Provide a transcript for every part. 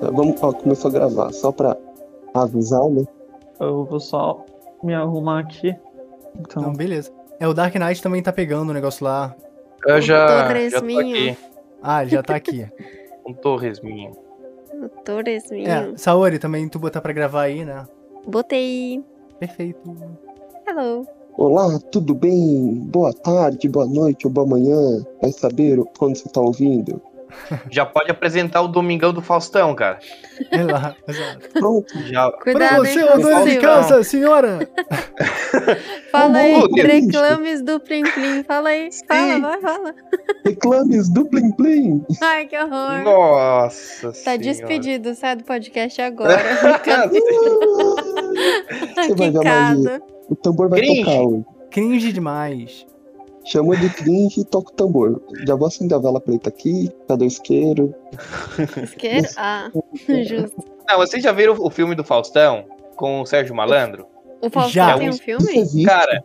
Vamos, ó, começou a gravar, só pra avisar, né? Eu vou só me arrumar aqui. Então, Então, beleza. É, o Dark Knight também tá pegando o negócio lá. Eu já, já tô Torresminho. aqui. Ah, ele já tá aqui. Um torresminho. O Torresminho. é, Saori, também tu botar pra gravar aí, né? Botei. Perfeito. Hello. Olá, tudo bem? Boa tarde, boa noite ou boa manhã. Vai saber quando você tá ouvindo. Já pode apresentar o Domingão do Faustão, cara. É lá, exato. Pronto, Já. Cuidado, ô com dona de casa, senhora! Fala aí, reclames do Plim Plim. Fala aí. Fala, Sim. vai, fala. reclames do Plim Plim. Ai, que horror. Nossa Tá senhora. despedido, sai do podcast agora. Você vai. O tambor vai Cringe. tocar hoje. Cringe demais. Chama de cringe e toca o tambor. Já vou acender a vela preta aqui, cadê o isqueiro? Isqueiro? Ah, justo. Não, vocês já viram o filme do Faustão com o Sérgio Malandro? O Faustão Já. tem um filme? Cara,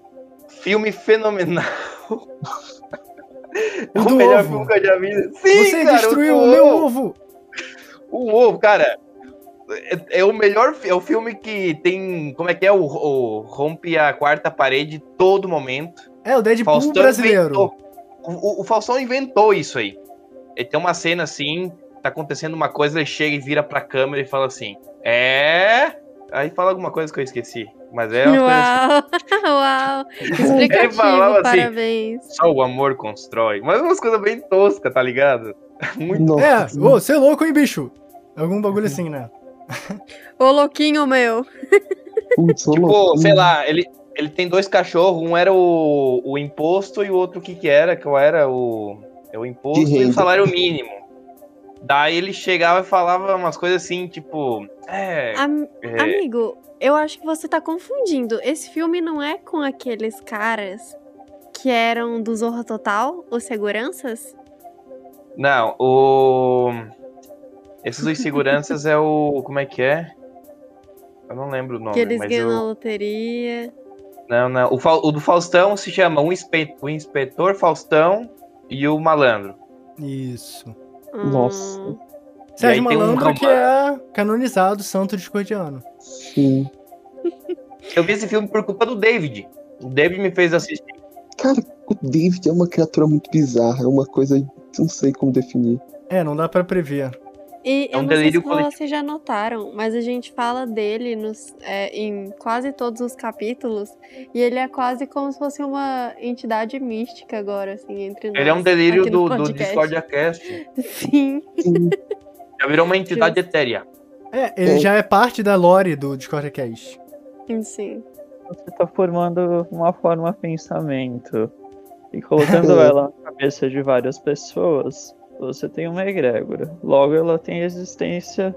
filme fenomenal. O o do melhor ovo. filme que eu já vi. Sim, Você cara, destruiu o meu ovo. ovo! O ovo, cara. É, é o melhor. É o filme que tem. Como é que é? O, o rompe a quarta parede todo momento. É, o Deadpool Faustão brasileiro. inventou. O, o- Faustão inventou isso aí. Ele tem uma cena assim, tá acontecendo uma coisa, ele chega e vira pra câmera e fala assim: É. Aí fala alguma coisa que eu esqueci. Mas é uma coisa assim, Uau, uau. Ele falava Explicativo, assim, parabéns. só o amor constrói. Mas umas coisas bem toscas, tá ligado? Muito. Nossa, É, ô, você é louco, hein, bicho? Algum bagulho assim, né? Ô, louquinho meu. putz, Tipo, sei lá, ele, ele tem dois cachorros, um era o, o imposto e o outro o que que era? Que era o, é o imposto e o salário mínimo. Daí ele chegava e falava umas coisas assim, tipo, é, Am- é, Amigo, eu acho que você tá confundindo. Esse filme não é com aqueles caras que eram do Zorra Total, os seguranças? não, o esses dois seguranças é o, como é que é? Eu não lembro o nome, que eles mas ganham na o, loteria. Não, não, o, Fau- o do Faustão se chama o, inspe, o inspetor Faustão e o malandro. Isso. Nossa. Hum, Sérgio tem um Malandro, romance. que é canonizado santo discordiano. Sim. Eu vi esse filme por culpa do David. O David me fez assistir. Cara, o David é uma criatura muito bizarra. É uma coisa. Não sei como definir. É, não dá pra prever. E É eu um não sei se delírio coletivo. vocês já notaram, mas a gente fala dele nos, é, em quase todos os capítulos, e ele é quase como se fosse uma entidade mística agora, assim, entre nós. Ele é um delírio do, do. Discordia Cast. Sim, Sim. Já virou uma entidade etérea. É, ele É. já é parte da lore do Discord Cast. sim. você tá formando uma forma pensamento e colocando ela na cabeça de várias pessoas, você tem uma egrégora. Logo, ela tem existência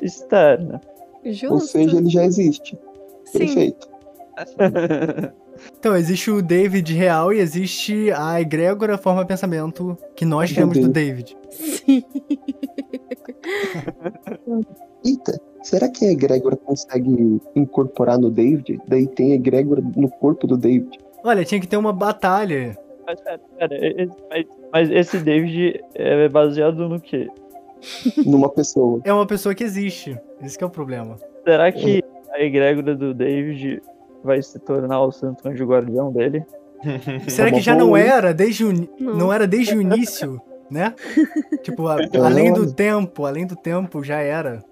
externa. Justo. Ou seja, ele já existe. Sim. Perfeito. Então, existe o David real e existe a egrégora forma pensamento que nós criamos do David. Sim. Eita, será que a egrégora consegue incorporar no David? Daí tem egrégora no corpo do David. Olha, tinha que ter uma batalha. Mas, pera, pera, esse- mas, mas esse David é baseado no quê? Numa pessoa. É uma pessoa que existe. Esse que é o problema. Será que a egrégora do David vai se tornar o santo anjo guardião dele? Será que já não era desde o, Não. não era desde o início, né? Tipo, a- É. além do tempo, além do tempo já era.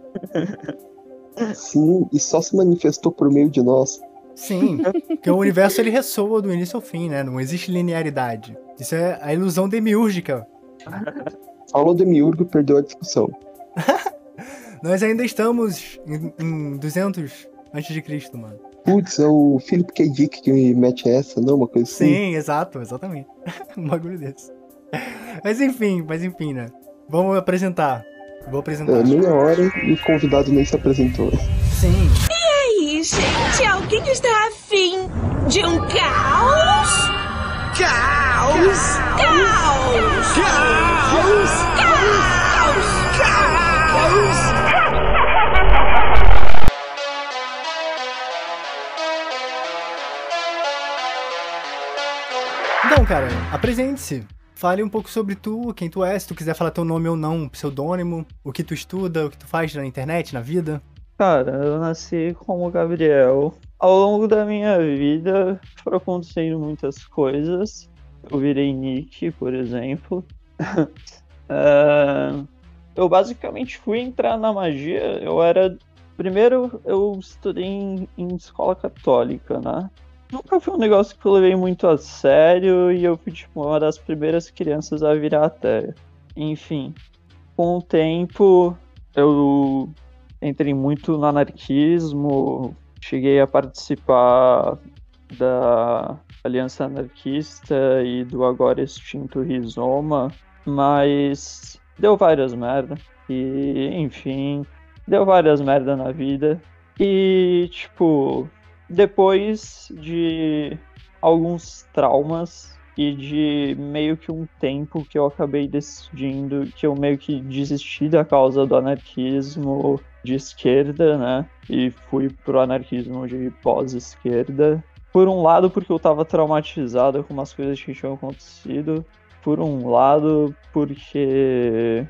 Sim, e só se manifestou por meio de nós. Sim, porque o universo ele ressoa do início ao fim, né? Não existe linearidade. Isso é a ilusão demiúrgica. Falou Demiurgo, perdeu a discussão. Nós ainda estamos em, em 200 antes de Cristo, mano. Putz, é o Philip K. Dick que mete essa, não? Uma coisa assim. Sim, exato, exatamente. um bagulho desse. Mas enfim, mas enfim, né? Vamos apresentar. Vou apresentar. É, meia hora e o convidado nem se apresentou. Sim. Alguém está afim de um caos? Caos! Caos! Caos! Caos! Caos! Então, cara, apresente-se. fale um pouco sobre tu, quem tu é, se tu quiser falar teu nome ou não, pseudônimo, o que tu estuda, o que tu faz na internet, na vida. Cara, eu nasci como Gabriel. Ao longo da minha vida foram acontecendo muitas coisas. Eu virei Nick, por exemplo. É, eu basicamente fui entrar na magia. Eu era. Primeiro, eu estudei em, em escola católica, né? Nunca foi um negócio que eu levei muito a sério e eu fui tipo uma das primeiras crianças a virar ateia. Enfim, com o tempo eu entrei muito no anarquismo, cheguei a participar da Aliança Anarquista e do agora extinto Rizoma, mas deu várias merda. E, enfim, deu várias merda na vida. E, tipo, depois de alguns traumas e de meio que um tempo que eu acabei decidindo que eu meio que desisti da causa do anarquismo de esquerda, né? E fui pro anarquismo de pós-esquerda. Por um lado, porque eu tava traumatizado com umas coisas que tinham acontecido. Por um lado, porque,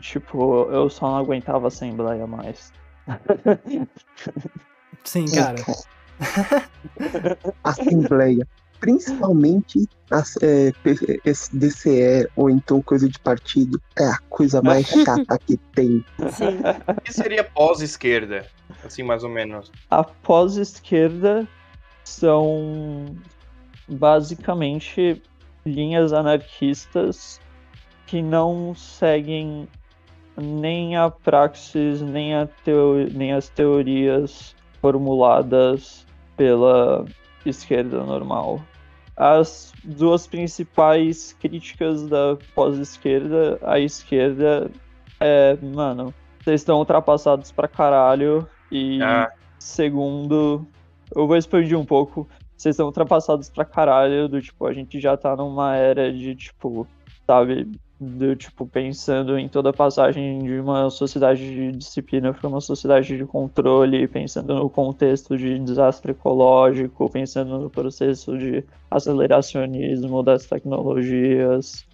tipo, eu só não aguentava a Assembleia mais. Sim, cara. Assembleia. Principalmente as, é, esse DCE ou então coisa de partido. É a coisa mais chata que tem. Sim. O que seria pós-esquerda? Assim, mais ou menos. A pós-esquerda são basicamente linhas anarquistas que não seguem nem a praxis, nem, a teo- nem as teorias formuladas pela esquerda normal. As duas principais críticas da pós-esquerda, a esquerda é, mano, vocês estão ultrapassados pra caralho e Ah. segundo, eu vou expandir um pouco, vocês estão ultrapassados pra caralho, do tipo, a gente já tá numa era de, tipo, sabe, do tipo, pensando em toda a passagem de uma sociedade de disciplina para uma sociedade de controle, pensando no contexto de desastre ecológico, pensando no processo de aceleracionismo das tecnologias,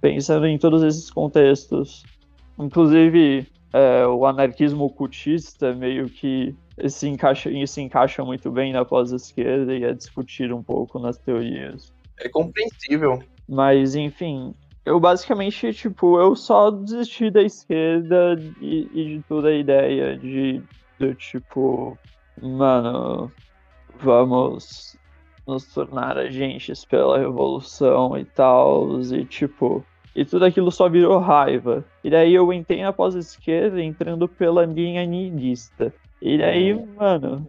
pensando em todos esses contextos. Inclusive, é, o anarquismo ocultista meio que se encaixa, se encaixa muito bem na pós-esquerda e é discutido um pouco nas teorias. É compreensível. Mas, enfim, eu basicamente, tipo, eu só desisti da esquerda e, e de toda a ideia de, do tipo, mano, vamos nos tornar agentes pela revolução e tal, e tipo, e tudo aquilo só virou raiva. E daí eu entrei na pós-esquerda entrando pela linha nihilista. E daí, mano,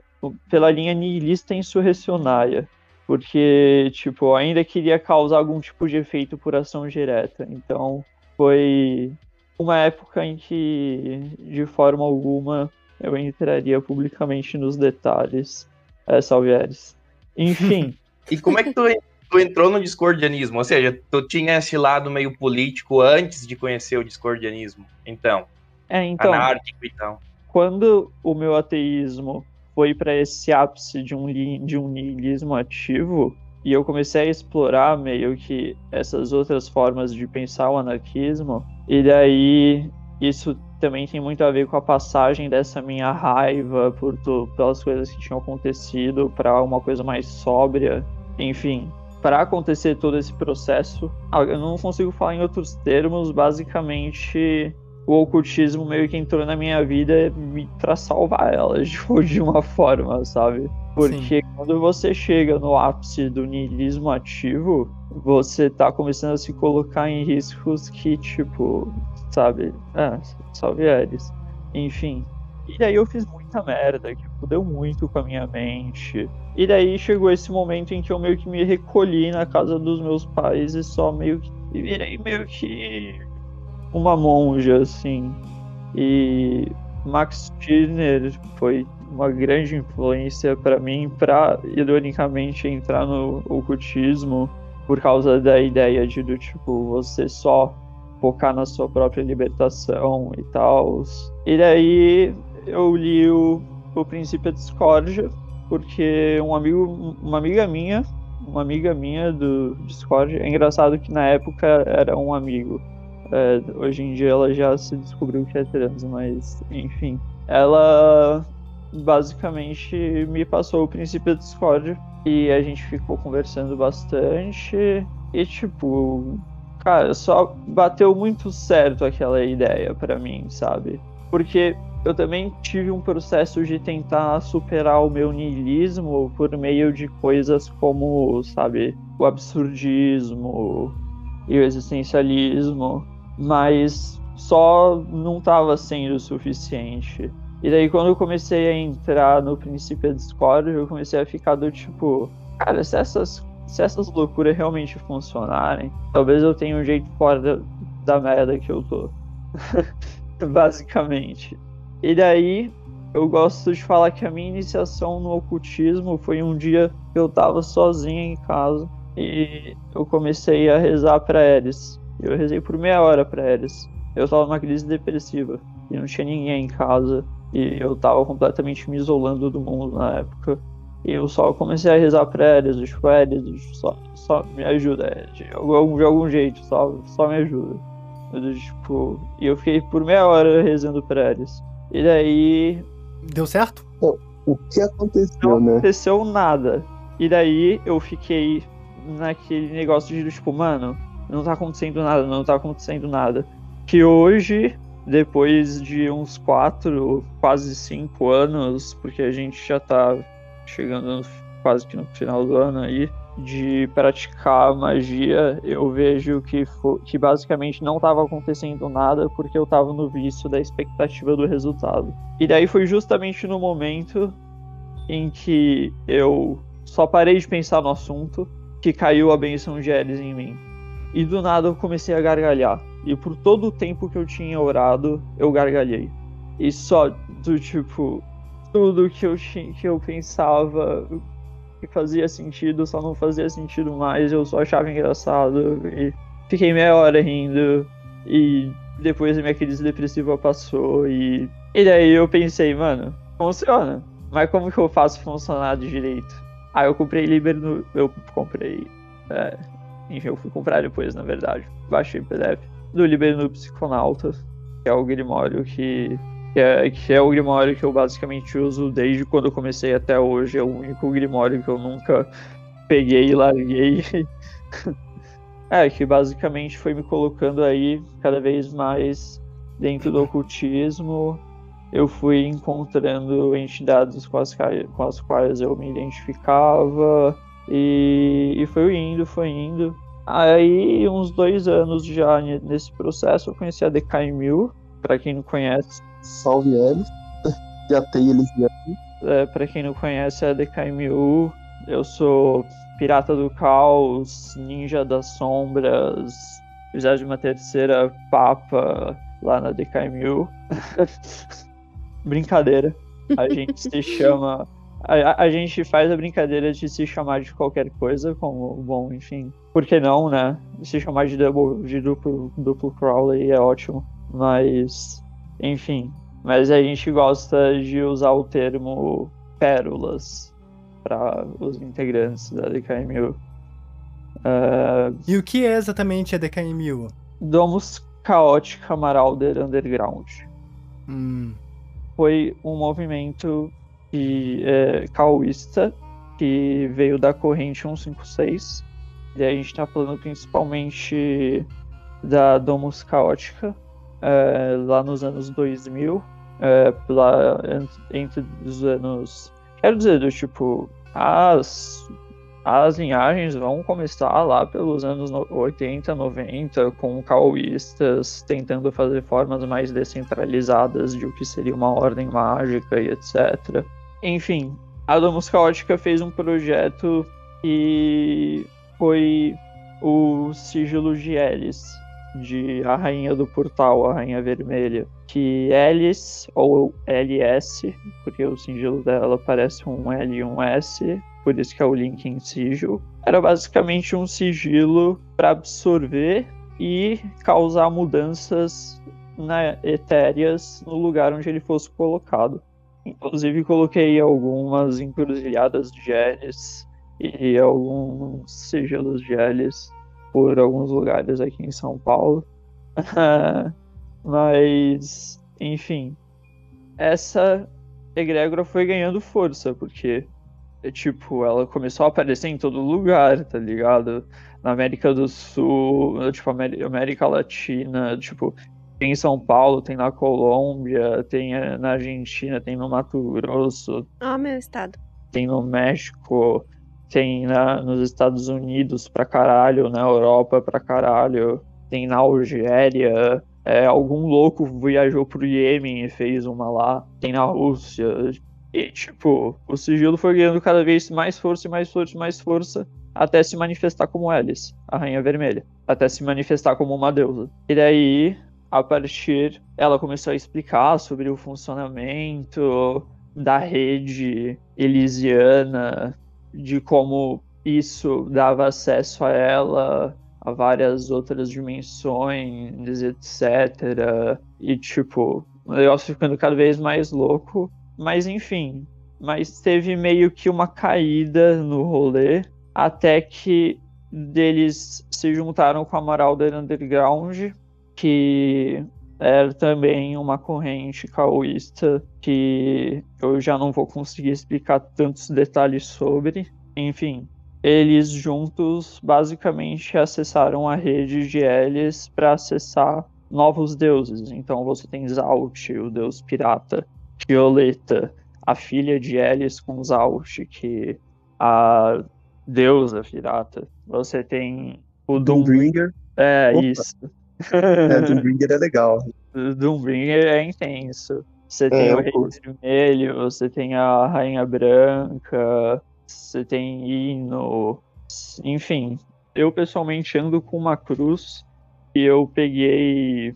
pela linha nihilista insurrecionária. Porque, tipo, eu ainda queria causar algum tipo de efeito por ação direta. Então, foi uma época em que, de forma alguma, eu entraria publicamente nos detalhes. É, Salvieres. Enfim, E como é que tu, tu entrou no discordianismo? Ou seja, tu tinha esse lado meio político antes de conhecer o discordianismo. Então, é, então, anárquico e tal. quando o meu ateísmo foi para esse ápice de um, de um niilismo ativo, e eu comecei a explorar meio que essas outras formas de pensar o anarquismo, e daí isso também tem muito a ver com a passagem dessa minha raiva por pelas coisas que tinham acontecido para uma coisa mais sóbria. Enfim, para acontecer todo esse processo, eu não consigo falar em outros termos, basicamente o ocultismo meio que entrou na minha vida pra salvar ela, tipo, de uma forma, sabe? Porque quando você chega no ápice do niilismo ativo, você tá começando a se colocar em riscos que, tipo, sabe? É, Salvieres. Enfim. E daí eu fiz muita merda, que fudeu muito com a minha mente. E daí chegou esse momento em que eu meio que me recolhi na casa dos meus pais e só meio que. E virei meio que uma monja, assim. E Max Stirner foi uma grande influência para mim para ironicamente entrar no ocultismo por causa da ideia de do tipo você só focar na sua própria libertação e tal. E daí eu li o, o Princípio da Discórdia porque um amigo, uma amiga minha uma amiga minha do Discord. É engraçado que na época era um amigo. É, hoje em dia ela já se descobriu que é trans, mas enfim. Ela basicamente me passou o princípio do Discord e a gente ficou conversando bastante. E tipo, cara, só bateu muito certo aquela ideia pra mim, sabe? Porque eu também tive um processo de tentar superar o meu niilismo por meio de coisas como, sabe, o absurdismo e o existencialismo, mas só não estava sendo o suficiente. E daí quando eu comecei a entrar no princípio Discord, eu comecei a ficar do tipo, cara, se essas, se essas loucuras realmente funcionarem, talvez eu tenha um jeito fora da, da merda que eu tô. Basicamente. E daí eu gosto de falar que a minha iniciação no ocultismo foi um dia que eu tava sozinho em casa e eu comecei a rezar para eles. Eu rezei por meia hora para eles. Eu tava numa crise depressiva e não tinha ninguém em casa e eu tava completamente me isolando do mundo na época. E eu só comecei a rezar pra eles, tipo, eles, só, só me ajuda, de algum, de algum jeito, só, só me ajuda. Eu, tipo, e eu fiquei por meia hora rezando pra eles. E daí. Deu certo? O que aconteceu, Não né? aconteceu nada. E daí eu fiquei naquele negócio de tipo, mano, não tá acontecendo nada, não tá acontecendo nada. Que hoje, depois de uns quatro, quase cinco anos, porque a gente já tá chegando no- quase que no final do ano aí, de praticar magia, eu vejo que, que basicamente não estava acontecendo nada porque eu estava no vício da expectativa do resultado. E daí foi justamente no momento em que eu só parei de pensar no assunto que caiu a benção de Elis em mim. E do nada eu comecei a gargalhar. E por todo o tempo que eu tinha orado, eu gargalhei. E só do tipo, tudo que eu, que eu pensava que fazia sentido só não fazia sentido mais, eu só achava engraçado. E fiquei meia hora rindo. E depois a minha crise depressiva passou. E, e daí eu pensei, mano, funciona. Mas como que eu faço funcionar direito? Aí eu comprei Liber no. Eu comprei. É, enfim, eu fui comprar depois, na verdade. Baixei o PDF do Liber no Psiconauta, que é o Grimório que. Que é, que é o Grimório que eu basicamente uso desde quando eu comecei até hoje. É o único Grimório que eu nunca peguei e larguei. é, que basicamente foi me colocando aí cada vez mais dentro do ocultismo eu fui encontrando entidades com as, com as quais eu me identificava e, e foi indo, foi indo. Aí, uns dois anos já ne- nesse processo, eu conheci a Decai Mil, pra quem não conhece. Salve eles. Já tem eles já. É, pra quem não conhece a Decai Mil, eu sou pirata do caos, ninja das sombras, 21 terceira papa lá na Decai Mil. Brincadeira. A gente se chama. A- a gente faz a brincadeira de se chamar de qualquer coisa, como, bom, enfim. Por que não, né? Se chamar de, double, de duplo, duplo Crowley é ótimo. Mas, enfim. Mas a gente gosta de usar o termo pérolas para os integrantes da DKMU. Uh, E o que é exatamente a DKMU? Domus Caótica Marauder Underground. Hum, foi um movimento que, é, caoísta que veio da corrente 156. E a gente está falando principalmente da Domus Caótica, é, lá nos anos 2000, é, lá en- entre os anos. Quero dizer, do tipo, as, as linhagens vão começar lá pelos anos no- 80, 90, com caoístas tentando fazer formas mais descentralizadas de o que seria uma ordem mágica e etc. Enfim, a Domus Caótica fez um projeto e foi o sigilo de Elis, de a Rainha do Portal, a Rainha Vermelha. Que Elis, ou LS, porque o sigilo dela parece um L e um S, por isso que é o link em sigil, era basicamente um sigilo para absorver e causar mudanças na, etéreas no lugar onde ele fosse colocado. Inclusive coloquei algumas encruzilhadas de genes e alguns sigilos de Elis por alguns lugares aqui em São Paulo. Mas, enfim, essa egrégora foi ganhando força, porque, é, tipo, ela começou a aparecer em todo lugar, tá ligado? Na América do Sul, tipo, Amé- América Latina, tipo, tem em São Paulo, tem na Colômbia, tem eh, na Argentina, tem no Mato Grosso, Ó, meu estado. tem no México, tem na, nos Estados Unidos pra caralho, na Europa pra caralho, tem na Algéria, é, algum louco viajou pro Iêmen e fez uma lá, tem na Rússia. E, tipo, o sigilo foi ganhando cada vez mais força e mais força e mais força, até se manifestar como Alice, a Rainha Vermelha. Até se manifestar como uma deusa. E daí, a partir, ela começou a explicar sobre o funcionamento da rede elisiana, de como isso dava acesso a ela a várias outras dimensões, etc. E tipo, o negócio ficando cada vez mais louco. Mas enfim, mas teve meio que uma caída no rolê, até que deles se juntaram com a Marauder Underground, que era também uma corrente caoísta que eu já não vou conseguir explicar tantos detalhes sobre. Enfim, eles juntos basicamente acessaram a rede de Elis para acessar novos deuses. Então você tem Zalt, o deus pirata, Violeta, a filha de Elis com Zalt, que a deusa pirata. Você tem o Doom. Doombringer. É, Opa. isso. É, Doombringer é legal. O Doombringer é intenso. Você tem É, o eu Rei curto. Vermelho, você tem a Rainha Branca, você tem Hino. Enfim, eu pessoalmente ando com uma cruz e eu peguei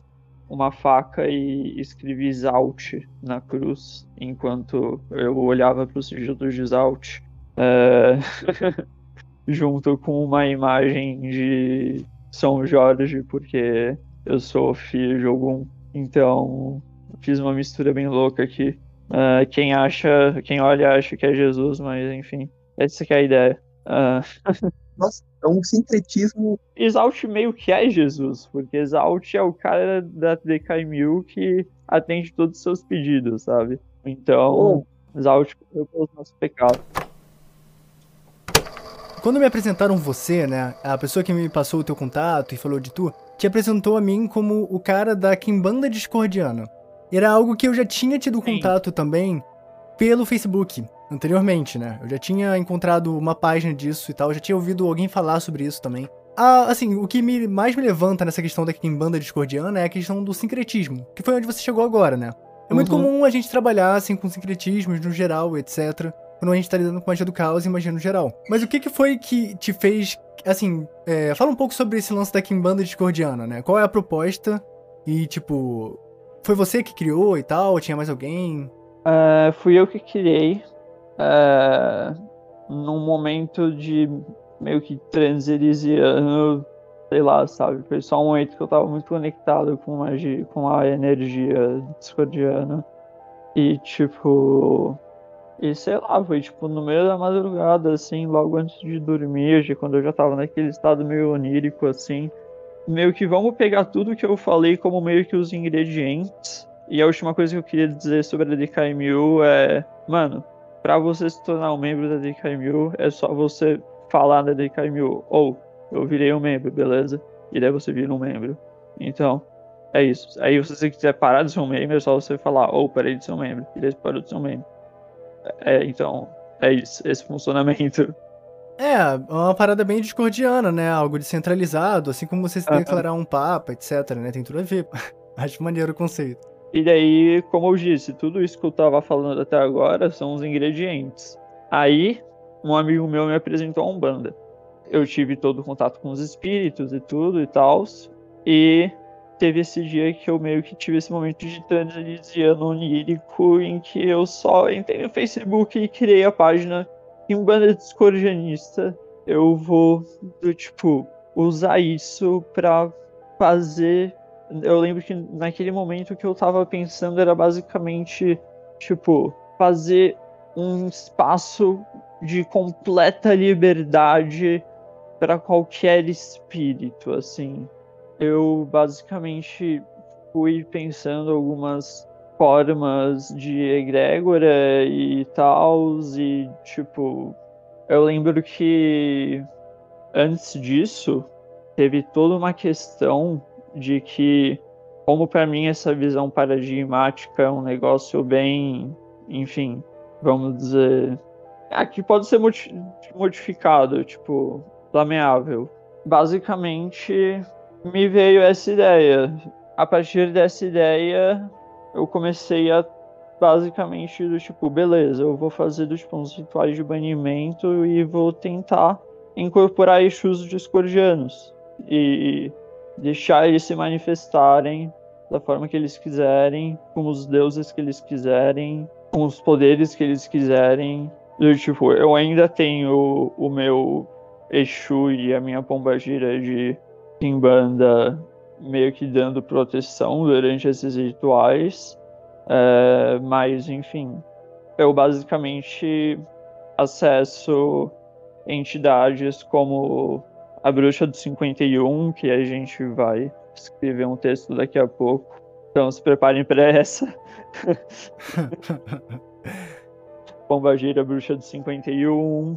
uma faca e escrevi Zalt na cruz enquanto eu olhava para o sigilo de Zalt. É, junto com uma imagem de São Jorge, porque eu sou filho de algum. Então, fiz uma mistura bem louca aqui. Ah, quem acha, quem olha acha que é Jesus, mas enfim, essa que é a ideia. Ah, Nossa, é um sincretismo. Exalt meio que é Jesus, porque Exalt é o cara da DK1000 que atende todos os seus pedidos, sabe? Então, Exalt morreu pelos nossos pecados. Quando me apresentaram você, né, a pessoa que me passou o teu contato e falou de tu, te apresentou a mim como o cara da Kimbanda Discordiana. Era algo que eu já tinha tido Sim. contato também pelo Facebook, anteriormente, né? Eu já tinha encontrado uma página disso e tal, já tinha ouvido alguém falar sobre isso também. Ah, assim, o que me, mais me levanta nessa questão da Kimbanda Discordiana é a questão do sincretismo, que foi onde você chegou agora, né? É muito Uhum. comum a gente trabalhar, assim, com sincretismos no geral, etc quando a gente tá lidando com magia do caos e magia no geral. Mas o que que foi que te fez, assim, é, fala um pouco sobre esse lance da Kimbanda Discordiana, né? Qual é a proposta e, tipo, foi você que criou e tal? Tinha mais alguém? É, fui eu que criei é, num momento de meio que transilisiano, sei lá, sabe? Foi só um momento que eu tava muito conectado com magia, com a energia discordiana. E tipo. E sei lá, foi tipo no meio da madrugada, assim, logo antes de dormir, de quando eu já tava naquele estado meio onírico, assim. Meio que vamos pegar tudo que eu falei como meio que os ingredientes. E a última coisa que eu queria dizer sobre a DKMU é, mano, pra você se tornar um membro da DKMU, é só você falar da DKMU. Ou, eu virei um membro, beleza? E daí você vira um membro. Então, é isso. Aí se você quiser parar de ser um membro, é só você falar, ou parei de ser um membro. E daí você parou de ser um membro. É, então, é isso, esse funcionamento. É, é uma parada bem discordiana, né? Algo descentralizado, assim como você se declarar um papa, etc, né? Tem tudo a ver. Acho maneiro o conceito. E daí, como eu disse, tudo isso que eu tava falando até agora são os ingredientes. Aí, um amigo meu me apresentou a Umbanda. Eu tive todo o contato com os espíritos e tudo e tal. E teve esse dia que eu meio que tive esse momento de transilisiano onírico em que eu só entrei no Facebook e criei a página Umbanda Discordianista. Eu vou, do tipo, usar isso pra fazer eu lembro que naquele momento que eu tava pensando era basicamente, tipo, fazer um espaço de completa liberdade para qualquer espírito, assim. Eu basicamente fui pensando algumas formas de egrégora e tal, e tipo, eu lembro que antes disso teve toda uma questão de que, como para mim essa visão paradigmática é um negócio bem, enfim, vamos dizer, aqui pode ser modificado, tipo, flameável. Basicamente, me veio essa ideia. A partir dessa ideia, eu comecei a basicamente do tipo, beleza, eu vou fazer dos pontos rituais de banimento e vou tentar incorporar Exus discordianos e deixar eles se manifestarem da forma que eles quiserem, com os deuses que eles quiserem, com os poderes que eles quiserem. Do tipo, eu ainda tenho o meu Exu e a minha pombagira de Kimbanda meio que dando proteção durante esses rituais. É, mas, enfim, eu basicamente acesso entidades como a Bruxa do 51, que a gente vai escrever um texto daqui a pouco. Então se preparem para essa. Pombagira, Bruxa do 51,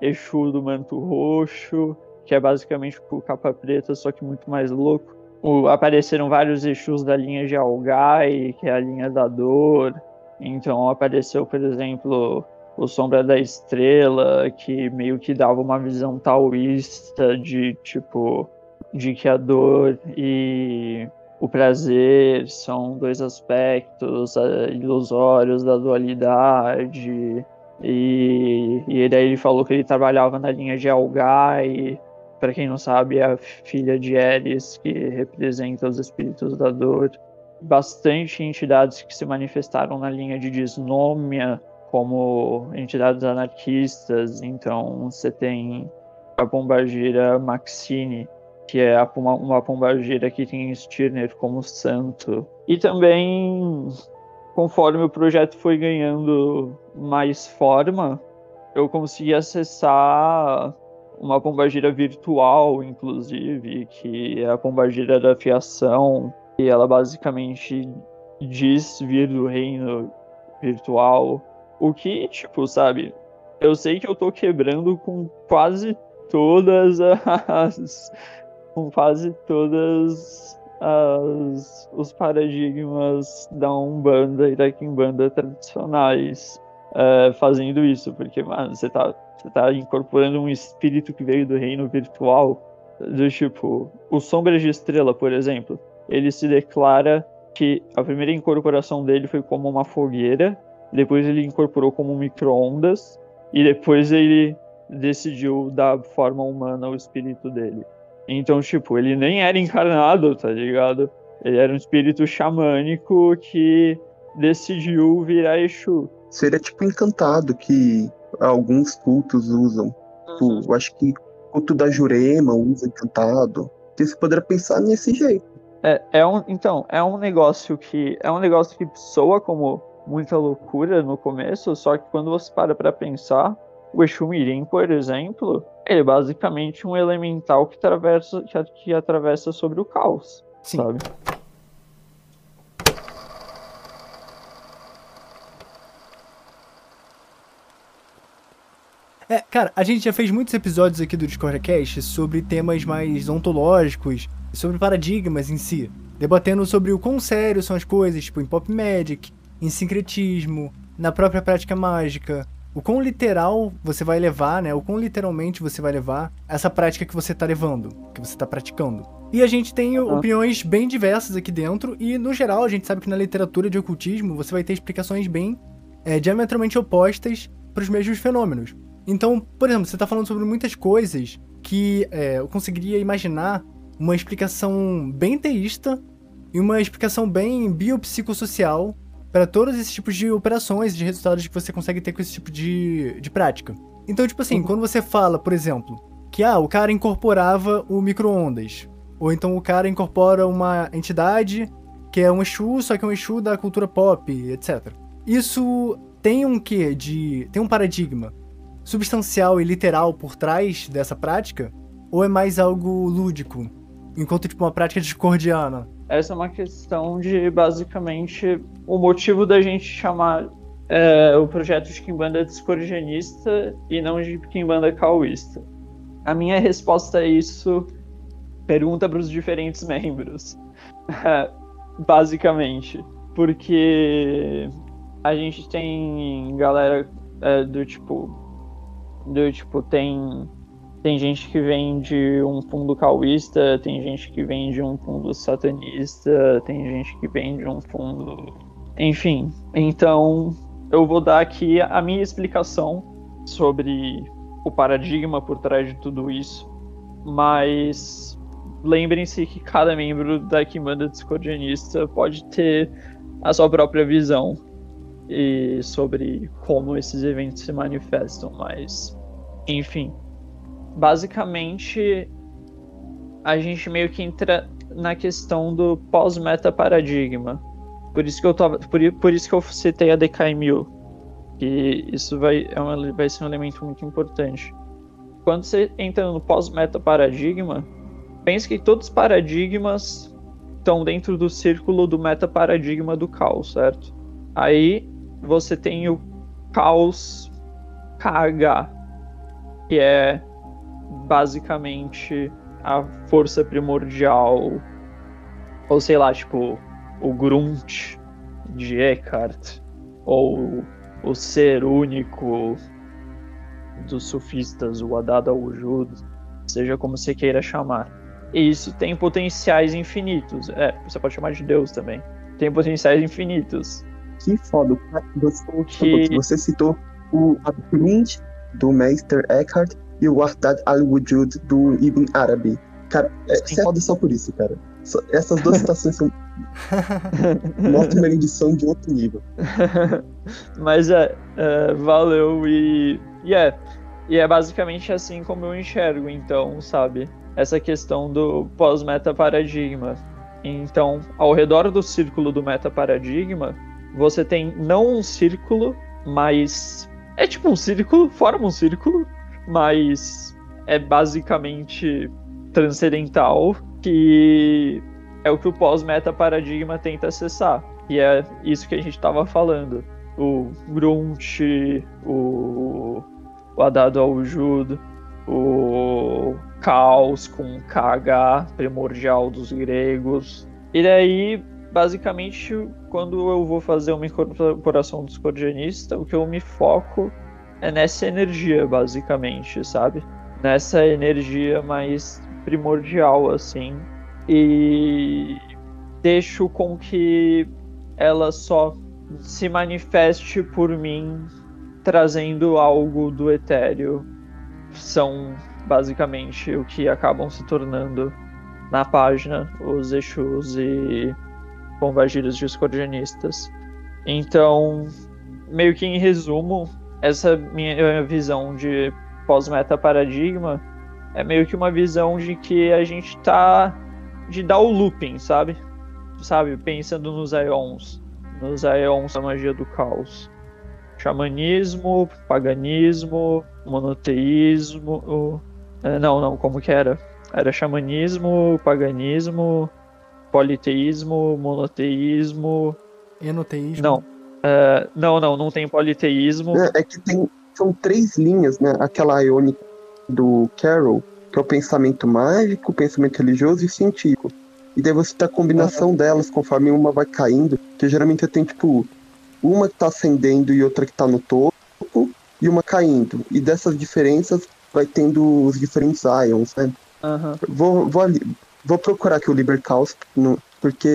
Exu do Manto Roxo, que é basicamente o capa preta, só que muito mais louco. O, apareceram vários Exus da linha de Algai, que é a linha da dor. Então apareceu, por exemplo, o Sombra da Estrela, que meio que dava uma visão taoísta de tipo de que a dor e o prazer são dois aspectos uh, ilusórios da dualidade. E, e daí ele falou que ele trabalhava na linha de Algai, para quem não sabe, é a filha de Eris, que representa os espíritos da dor. Bastante entidades que se manifestaram na linha de Disnômia, como entidades anarquistas. Então, você tem a pombagira Maxine, que é uma, uma pombagira que tem Stirner como santo. E também, conforme o projeto foi ganhando mais forma, eu consegui acessar uma pombagira virtual, inclusive, que é a pombagira da fiação, e ela basicamente diz vir do reino virtual. O que, tipo, sabe, eu sei que eu tô quebrando com quase todas as. com quase todas as, os paradigmas da Umbanda e da Kimbanda tradicionais uh, fazendo isso, porque, mano, você tá você tá incorporando um espírito que veio do reino virtual, do tipo, o Sombras de Estrela, por exemplo. Ele se declara que a primeira incorporação dele foi como uma fogueira, depois ele incorporou como micro-ondas, e depois ele decidiu dar forma humana ao espírito dele. Então, tipo, ele nem era encarnado, tá ligado? Ele era um espírito xamânico que decidiu virar Exu. Seria tipo encantado que alguns cultos usam. Uhum. eu acho que o culto da Jurema usa encantado. Você poderia pensar nesse jeito. É, é um, então, é um negócio que é um negócio que soa como muita loucura no começo, só que quando você para para pensar, o Exu Mirim, por exemplo, ele é basicamente um elemental que atravessa, que, que atravessa sobre o caos, Sim. sabe? É, cara, a gente já fez muitos episódios aqui do Discordcast sobre temas mais ontológicos, sobre paradigmas em si, debatendo sobre o quão sério são as coisas, tipo em pop magic, em sincretismo, na própria prática mágica, o quão literal você vai levar, né? O quão literalmente você vai levar essa prática que você tá levando, que você tá praticando. E a gente tem uhum. opiniões bem diversas aqui dentro, e no geral a gente sabe que na literatura de ocultismo você vai ter explicações bem é, diametralmente opostas para os mesmos fenômenos. Então, por exemplo, você está falando sobre muitas coisas que é, eu conseguiria imaginar uma explicação bem teísta e uma explicação bem biopsicossocial para todos esses tipos de operações, de resultados que você consegue ter com esse tipo de, de prática. Então, tipo assim, uhum. quando você fala, por exemplo, que ah, o cara incorporava o micro-ondas, ou então o cara incorpora uma entidade que é um Exu, só que é um Exu da cultura pop, etc. Isso tem um quê de. tem um paradigma substancial e literal por trás dessa prática? Ou é mais algo lúdico? Enquanto, tipo, uma prática discordiana? Essa é uma questão de, basicamente, o motivo da gente chamar é, o projeto de Kimbanda discordianista e não de Kimbanda caoísta. A minha resposta a isso pergunta para os diferentes membros, basicamente, porque a gente tem galera é, do tipo, do tipo tem tem gente que vem de um fundo caoísta, tem gente que vem de um fundo satanista, tem gente que vem de um fundo. Enfim, então eu vou dar aqui a minha explicação sobre o paradigma por trás de tudo isso, mas lembrem-se que cada membro da Kimbanda Discordianista pode ter a sua própria visão e sobre como esses eventos se manifestam, mas enfim basicamente a gente meio que entra na questão do pós-meta paradigma. Por isso que eu tava, por, por isso que eu citei a DK1000, que isso vai, é um, vai ser um elemento muito importante. Quando você entra no pós-meta paradigma, pense que todos os paradigmas estão dentro do círculo do meta paradigma do caos, certo? Aí você tem o caos KH, que é basicamente a força primordial, ou sei lá, tipo, o Grunt de Eckhart, ou o ser único dos sufistas, o Adad al-Wujud, seja como você queira chamar. E isso tem potenciais infinitos. É, você pode chamar de Deus também. Tem potenciais infinitos. Que foda. Você, que... você citou o Grunt do Meister Eckhart e o Ardad al-Wujud do Ibn Arabi. Cara, é, você é foda só por isso, cara. Essas duas citações são. Mostra uma edição de outro nível. Mas é, é, valeu e. E é. E é basicamente assim como eu enxergo, então, sabe? Essa questão do pós-meta paradigma. Então, ao redor do círculo do meta paradigma, você tem não um círculo, mas. É tipo um círculo, forma um círculo, mas é basicamente transcendental, que é o que o pós-meta paradigma tenta acessar. E é isso que a gente estava falando. O Grunt, o, o Adado ao Judo, o Caos com KH, primordial dos gregos. E daí, basicamente, quando eu vou fazer uma incorporação discordianista, o que eu me foco é nessa energia, basicamente, sabe? Nessa energia mais primordial, assim. E deixo com que ela só se manifeste por mim trazendo algo do etéreo. São basicamente o que acabam se tornando na página os Exus e Convagiros discordianistas. Então, meio que em resumo, essa minha visão de pós-meta paradigma é meio que uma visão de que a gente tá de dar o looping, sabe? Sabe, pensando nos Aeons, nos Aeons da magia do caos. Xamanismo, paganismo, monoteísmo. É, não, não, como que era? Era xamanismo, paganismo, politeísmo, monoteísmo. Enoteísmo. Não, Uh, não, não, não tem politeísmo. É, é, que tem, são três linhas, né? Aquela iônica do Carol, que é o pensamento mágico, o pensamento religioso e científico. E daí você tem a combinação uhum. delas conforme uma vai caindo, que geralmente tem tipo uma que tá ascendendo e outra que tá no topo, e uma caindo. E dessas diferenças vai tendo os diferentes ions, né? Uhum. Vou, vou, ali, vou procurar aqui o Liber Caos, porque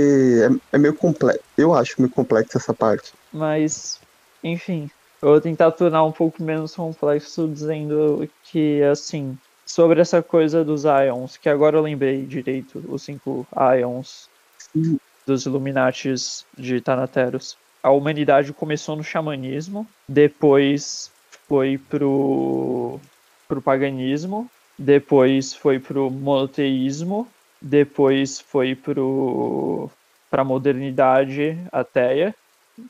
é, é meio complexo. Eu acho meio complexo essa parte. Mas, enfim, eu vou tentar tornar um pouco menos complexo dizendo que, assim, sobre essa coisa dos Ions, que agora eu lembrei direito, os cinco Ions Sim. dos Illuminatis de Thanateros. A humanidade começou no xamanismo, depois foi pro, pro paganismo, depois foi pro monoteísmo, depois foi pro pra modernidade ateia,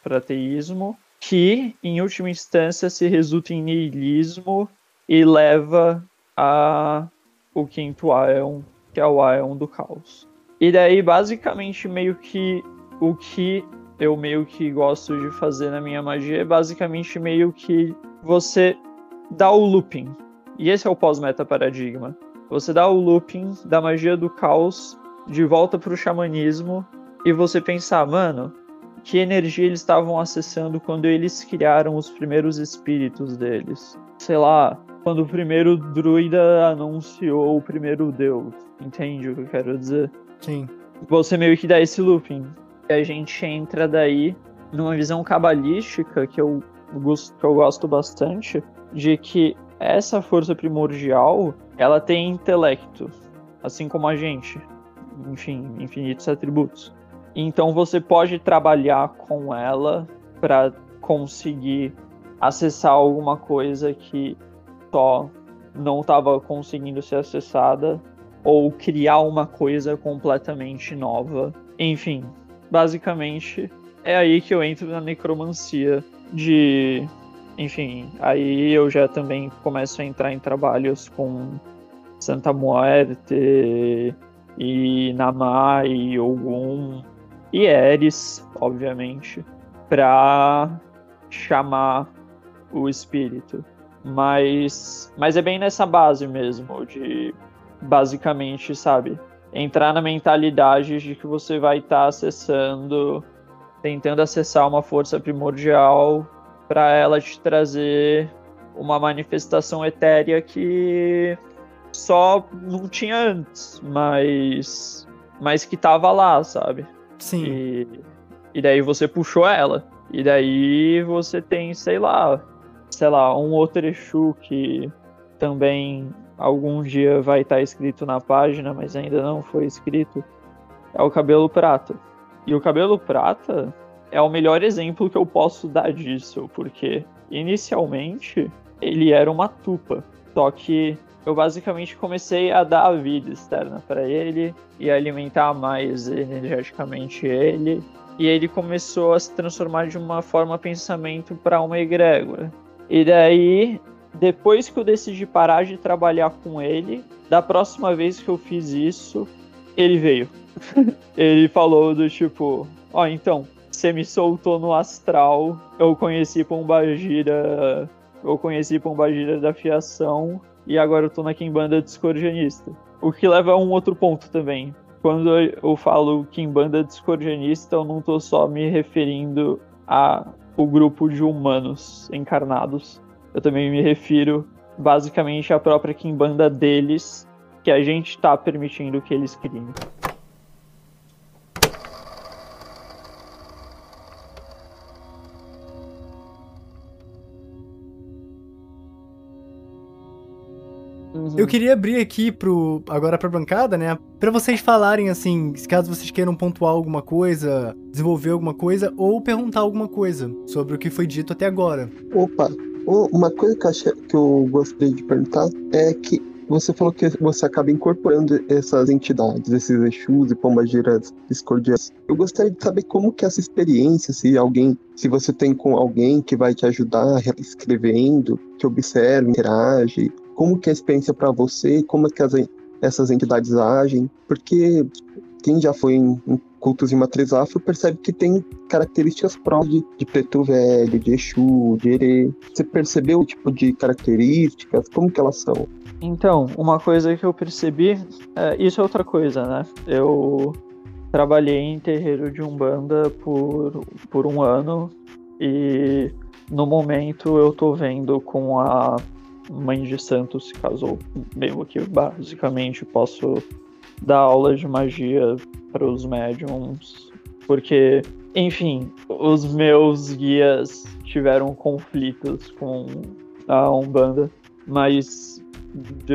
para ateísmo, que, em última instância, se resulta em niilismo e leva a o quinto Ion, que é o Ion do caos. E daí, basicamente, meio que o que eu meio que gosto de fazer na minha magia é basicamente meio que você dá o looping. E esse é o pós-meta paradigma. Você dá o looping da magia do caos de volta pro xamanismo e você pensar, mano, que energia eles estavam acessando quando eles criaram os primeiros espíritos deles. Sei lá, quando o primeiro druida anunciou o primeiro deus. Entende o que eu quero dizer? Sim. Você meio que dá esse looping. E a gente entra daí numa visão cabalística que eu, gosto, que eu gosto bastante, de que essa força primordial, ela tem intelecto, assim como a gente. Enfim, infinitos atributos. Então você pode trabalhar com ela para conseguir acessar alguma coisa que só não estava conseguindo ser acessada ou criar uma coisa completamente nova. Enfim, basicamente é aí que eu entro na necromancia de enfim, aí eu já também começo a entrar em trabalhos com Santa Muerte e Namai e Ogum e Eris, obviamente, para chamar o espírito. Mas, mas é bem nessa base mesmo, de basicamente, sabe, entrar na mentalidade de que você vai estar tá acessando, tentando acessar uma força primordial para ela te trazer uma manifestação etérea que só não tinha antes, mas mas que tava lá, sabe? Sim. E, e daí você puxou ela. E daí você tem, sei lá, sei lá, um outro Exu que também algum dia vai estar tá escrito na página, mas ainda não foi escrito. É o cabelo prata. E o cabelo prata é o melhor exemplo que eu posso dar disso, porque inicialmente ele era uma tupa, só que eu basicamente comecei a dar a vida externa para ele e alimentar mais energeticamente ele. E ele começou a se transformar de uma forma pensamento para uma egrégora. E daí, depois que eu decidi parar de trabalhar com ele, da próxima vez que eu fiz isso, ele veio. ele falou do tipo, ó, oh, então, você me soltou no astral, eu conheci Pombagira, eu conheci Pombagira da fiação e agora eu tô na Kimbanda discordianista. O que leva a um outro ponto também. Quando eu falo Kimbanda discordianista, eu não tô só me referindo a o grupo de humanos encarnados. Eu também me refiro basicamente à própria Kimbanda deles, que a gente tá permitindo que eles criem. Uhum. Eu queria abrir aqui pro, agora pra bancada, né? Pra vocês falarem, assim, caso vocês queiram pontuar alguma coisa, desenvolver alguma coisa, ou perguntar alguma coisa sobre o que foi dito até agora. Opa, uma coisa que eu, achei, que eu gostaria de perguntar é que você falou que você acaba incorporando essas entidades, esses Exus e Pombagiras discordias. Eu gostaria de saber como que é essa experiência, se alguém, se você tem com alguém que vai te ajudar escrevendo, que observa, interage, como que é a experiência para você, como é que as, essas entidades agem, porque quem já foi em, em cultos de matriz afro percebe que tem características próprias de, de preto velho, de Exu, de Erê. Você percebeu o tipo de características? Como que elas são? Então, uma coisa que eu percebi, é, isso é outra coisa, né? Eu trabalhei em terreiro de Umbanda por, por um ano e no momento eu tô vendo com a mãe de santo se casou. Mesmo que basicamente posso dar aulas de magia para os médiums, porque, enfim, os meus guias tiveram conflitos com a Umbanda, mas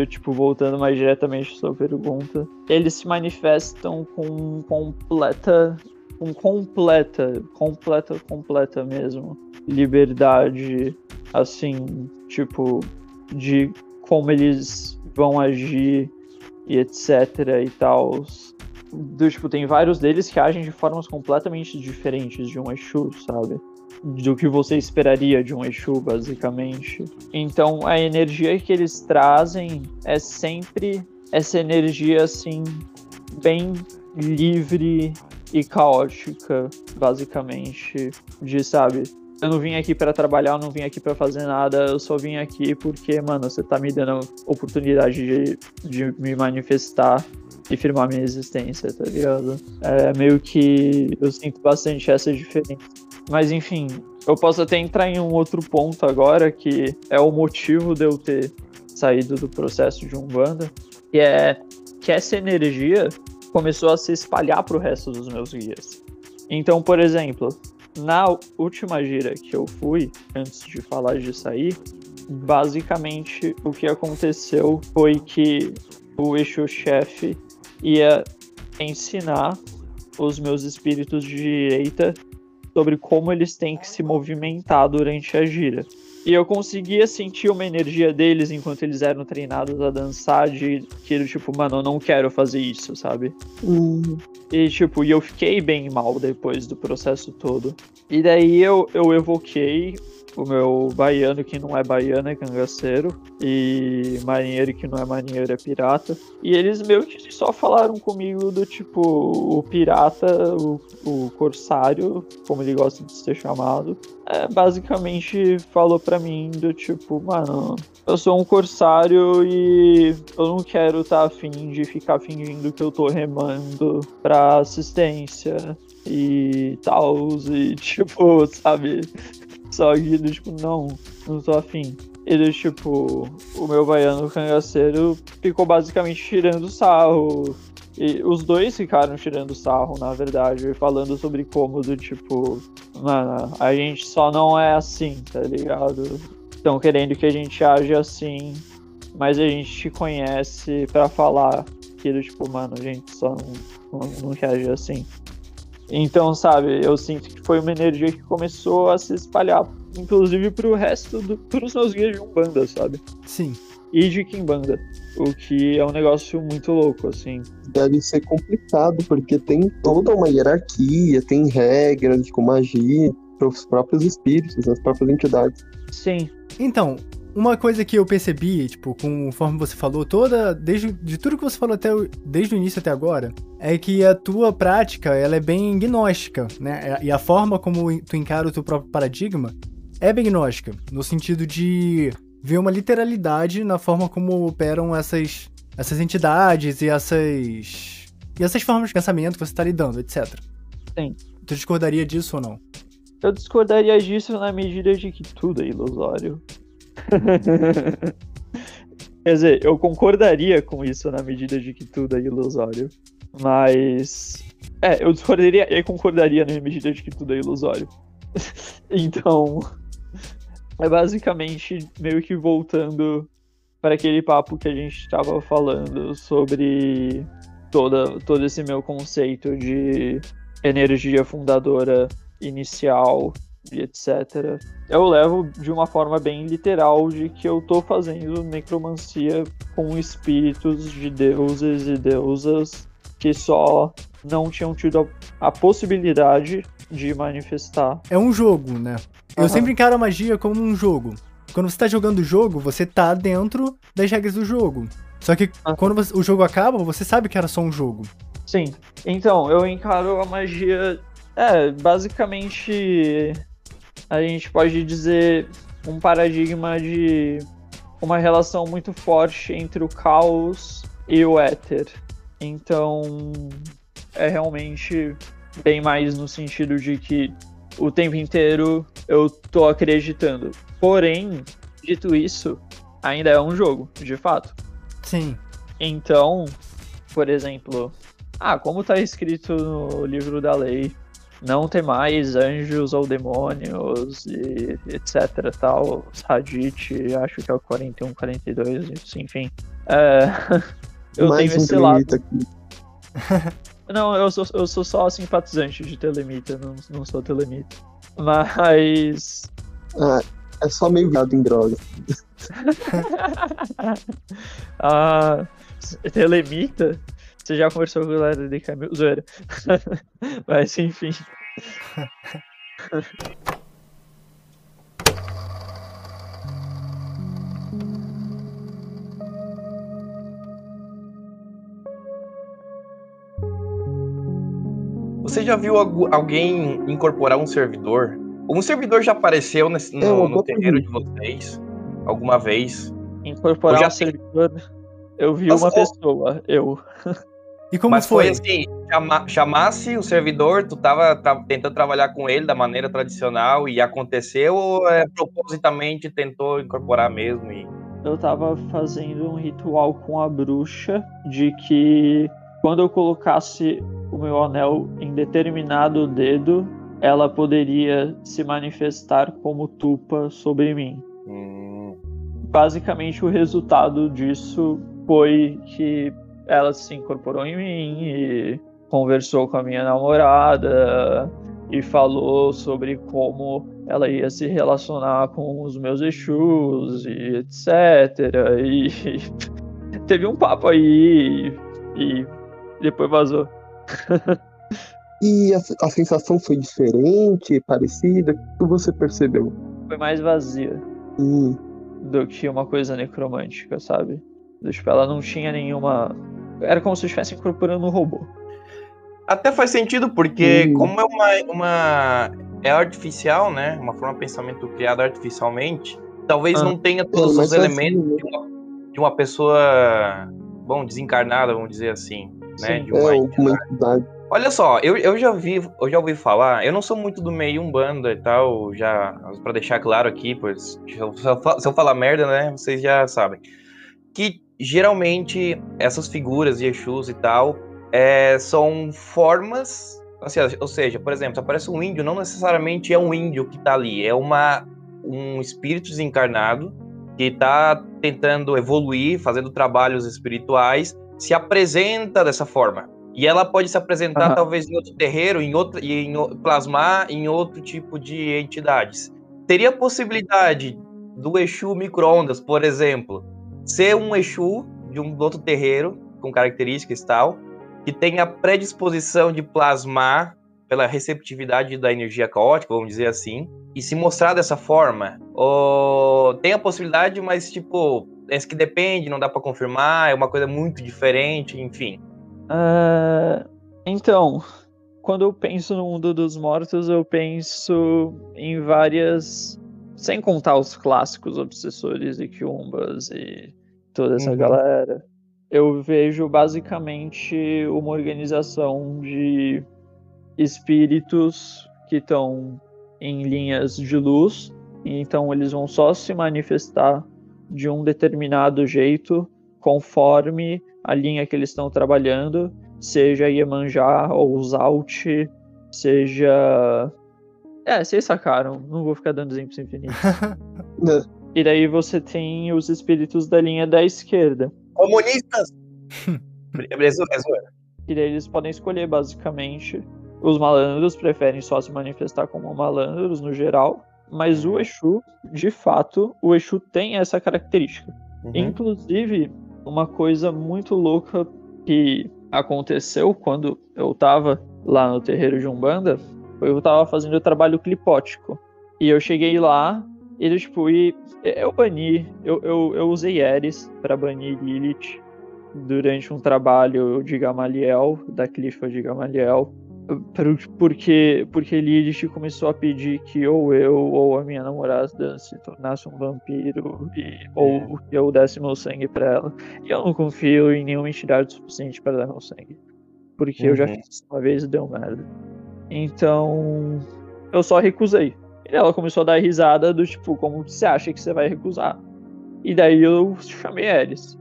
tipo, voltando mais diretamente à sua pergunta, eles se manifestam com completa, com completa, completa, completa mesmo liberdade, assim, tipo, de como eles vão agir e etc e tal. Do, tipo, tem vários deles que agem de formas completamente diferentes de um Exu, sabe? do que você esperaria de um Exu, basicamente. Então a energia que eles trazem é sempre essa energia assim bem livre e caótica, basicamente, de sabe, eu não vim aqui para trabalhar, eu não vim aqui para fazer nada, eu só vim aqui porque, mano, você tá me dando oportunidade de, de me manifestar e firmar minha existência, tá ligado? É meio que eu sinto bastante essa diferença. Mas enfim, eu posso até entrar em um outro ponto agora, que é o motivo de eu ter saído do processo de Umbanda, que é que essa energia começou a se espalhar pro resto dos meus guias. Então, por exemplo, na última gira que eu fui, antes de falar de sair, basicamente o que aconteceu foi que o eixo-chefe ia ensinar os meus espíritos de direita sobre como eles têm que se movimentar durante a gira. E eu conseguia sentir uma energia deles enquanto eles eram treinados a dançar, de que, tipo, mano, eu não quero fazer isso, sabe? Hum, E, tipo, e eu fiquei bem mal depois do processo todo. E daí eu, eu evoquei o meu baiano que não é baiano, é cangaceiro. E marinheiro que não é marinheiro, é pirata. E eles meio que só falaram comigo do tipo, o pirata, o, o corsário, como ele gosta de ser chamado. É, basicamente falou pra mim do tipo, mano, eu sou um corsário e eu não quero estar tá afim de ficar fingindo que eu tô remando pra assistência e tal, e tipo, sabe? Só que tipo, não, não tô afim. E do tipo, o meu baiano cangaceiro ficou basicamente tirando sarro. E os dois ficaram tirando sarro, na verdade, falando sobre como do tipo, mano, a gente só não é assim, tá ligado? Estão querendo que a gente age assim, mas a gente te conhece pra falar que tipo, mano, a gente só não, não, não quer agir assim. Então, sabe, eu sinto que foi uma energia que começou a se espalhar, inclusive pro resto do, pros meus guias de Umbanda, sabe? Sim. E de Kimbanda. O que é um negócio muito louco, assim. deve ser complicado, porque tem toda uma hierarquia, tem regras de como agir para os próprios espíritos, as próprias entidades. Sim, Então, uma coisa que eu percebi, tipo, conforme você falou, toda. Desde de tudo que você falou até o- desde o início até agora, é que a tua prática ela é bem gnóstica, né? E a forma como tu encara o teu próprio paradigma é bem gnóstica, no sentido de ver uma literalidade na forma como operam essas, essas entidades e essas. E essas formas de pensamento que você está lidando, etc. Sim. Tu discordaria disso ou não? eu discordaria disso na medida de que tudo é ilusório. Quer dizer, eu concordaria com isso na medida de que tudo é ilusório. Mas. É, eu discordaria e concordaria na medida de que tudo é ilusório. então. É basicamente meio que voltando para aquele papo que a gente estava falando sobre toda, todo esse meu conceito de energia fundadora inicial e etc. Eu levo de uma forma bem literal de que eu tô fazendo necromancia com espíritos de deuses e deusas que só não tinham tido a, a possibilidade de manifestar. É um jogo, né? Eu sempre encaro a magia como um jogo. Quando você tá jogando o jogo, você tá dentro das regras do jogo. Só que Aham. quando você- o jogo acaba, você sabe que era só um jogo. Sim. Então, eu encaro a magia. É, basicamente. A gente pode dizer um paradigma de uma relação muito forte entre o caos e o éter. Então, é realmente bem mais no sentido de que o tempo inteiro eu tô acreditando. Porém, dito isso, ainda é um jogo, de fato. Sim. Então, por exemplo, ah, como tá escrito no livro da lei, não temais anjos ou demônios e etc tal, Hadith, acho que é o 41, 42, isso, enfim. É, eu Mais tenho um esse lado. Aqui. Não, eu sou, eu sou só simpatizante de Telemita, não, não sou Telemita. Mas. Ah, é só meio viado em droga. Ah, Telemita? Você já conversou com o Lara de Camilo? Zoeira. Mas enfim. Você já viu alguém incorporar um servidor? Um servidor já apareceu nesse, no, eu, eu no terreiro de vocês alguma vez? Incorporar um servidor? Eu vi Mas uma pessoa, eu. E como Mas foi? foi assim, chama- chamasse o servidor, tu tava tra- tentando trabalhar com ele da maneira tradicional e aconteceu ou é, propositamente tentou incorporar mesmo? E... Eu tava fazendo um ritual com a bruxa de que quando eu colocasse o meu anel em determinado dedo, ela poderia se manifestar como tupa sobre mim. Hum, basicamente o resultado disso foi que ela se incorporou em mim e conversou com a minha namorada e falou sobre como ela ia se relacionar com os meus Exus e etc. E teve um papo aí e, e depois vazou. E a, a sensação foi diferente, parecida? O que você percebeu? Foi mais vazia Hum, do que uma coisa necromântica, sabe? Tipo, ela não tinha nenhuma. Era como se estivesse incorporando um robô. Até faz sentido, porque Hum. como é uma, uma. É artificial, né? Uma forma de pensamento criada artificialmente, talvez Ah. não tenha todos os vazio, elementos né? de uma, de uma pessoa, bom, desencarnada, vamos dizer assim, né? Sim. De é uma alguma entidade. Olha só, eu, eu já vi, eu já ouvi falar, eu não sou muito do meio umbanda e tal, já para deixar claro aqui, pois se eu, se eu falar merda, né, vocês já sabem. Que geralmente essas figuras de Exus e tal é, são formas, assim, ou seja, por exemplo, se aparece um índio, não necessariamente é um índio que tá ali, é uma um espírito desencarnado que tá tentando evoluir, fazendo trabalhos espirituais, se apresenta dessa forma. E ela pode se apresentar Aham. talvez em outro terreiro, em outro, e em, plasmar em outro tipo de entidades. Teria possibilidade do Exu micro-ondas, por exemplo, ser um Exu de um outro terreiro, com características e tal, que tenha predisposição de plasmar pela receptividade da energia caótica, vamos dizer assim, e se mostrar dessa forma. Tem a possibilidade, mas tipo, é que depende, não dá pra confirmar, é uma coisa muito diferente, enfim. Ah, então, quando eu penso no mundo dos mortos, eu penso em várias. Sem contar os clássicos obsessores e quiumbas e toda essa Uhum. galera. Eu vejo basicamente uma organização de espíritos que estão em linhas de luz, e então eles vão só se manifestar de um determinado jeito conforme a linha que eles estão trabalhando, seja Iemanjá ou Zalt, seja. É, vocês sacaram, não vou ficar dando exemplos infinitos. E daí você tem os espíritos da linha da esquerda. Comunistas! é é. E daí eles podem escolher, basicamente. Os malandros preferem só se manifestar como malandros no geral. Mas o Exu, de fato, o Exu tem essa característica. Uhum. Inclusive, uma coisa muito louca que aconteceu quando eu tava lá no terreiro de Umbanda foi eu tava fazendo o trabalho clipótico. E eu cheguei lá, e eu, tipo, e eu bani, eu, eu, eu usei Eris pra banir Lilith durante um trabalho de Gamaliel, da Clifa de Gamaliel. Por- Porque, porque Lilith começou a pedir que ou eu ou a minha namorada se tornasse um vampiro e, ou que eu desse meu sangue pra ela. E eu não confio em nenhuma entidade suficiente para dar meu sangue. Porque eu já Uhum. fiz isso uma vez e deu merda. Então, eu só recusei. Ela começou a dar risada do tipo, como você acha que você vai recusar? E daí eu chamei Eris.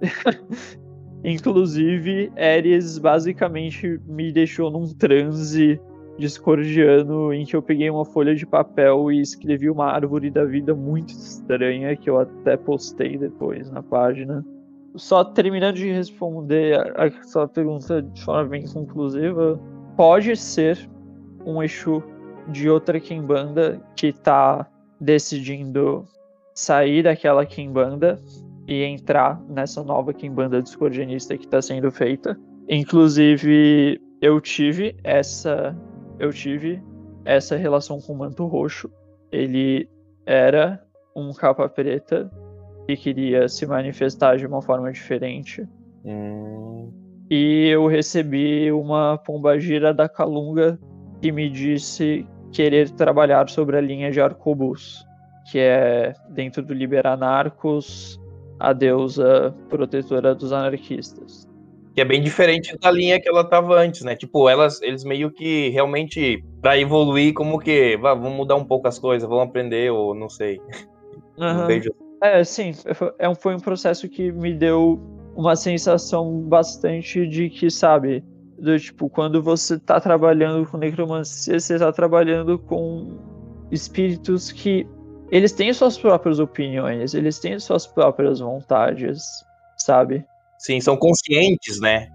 Inclusive, Ares basicamente me deixou num transe discordiano em que eu peguei uma folha de papel e escrevi uma árvore da vida muito estranha que eu até postei depois na página. Só terminando de responder a sua pergunta de forma bem conclusiva, pode ser um Exu de outra Kimbanda que tá decidindo sair daquela Kimbanda e entrar nessa nova Kimbanda discordianista que está sendo feita. Inclusive, eu tive essa eu tive essa relação com o Manto Roxo. Ele era um capa preta que queria se manifestar de uma forma diferente. Hum, e eu recebi uma pombagira da Calunga que me disse querer trabalhar sobre a linha de Arcobus, que é dentro do Liberanarcos, a deusa protetora dos anarquistas. Que é bem diferente da linha que ela tava antes, né? Tipo, elas, eles meio que realmente, pra evoluir, como que, vá, vamos mudar um pouco as coisas, vamos aprender, ou não sei. Não Aham. vejo. É, sim, é um- foi um processo que me deu uma sensação bastante de que, sabe, do tipo, quando você tá trabalhando com necromancia, você tá trabalhando com espíritos que eles têm suas próprias opiniões, eles têm suas próprias vontades, sabe? Sim, são conscientes, né?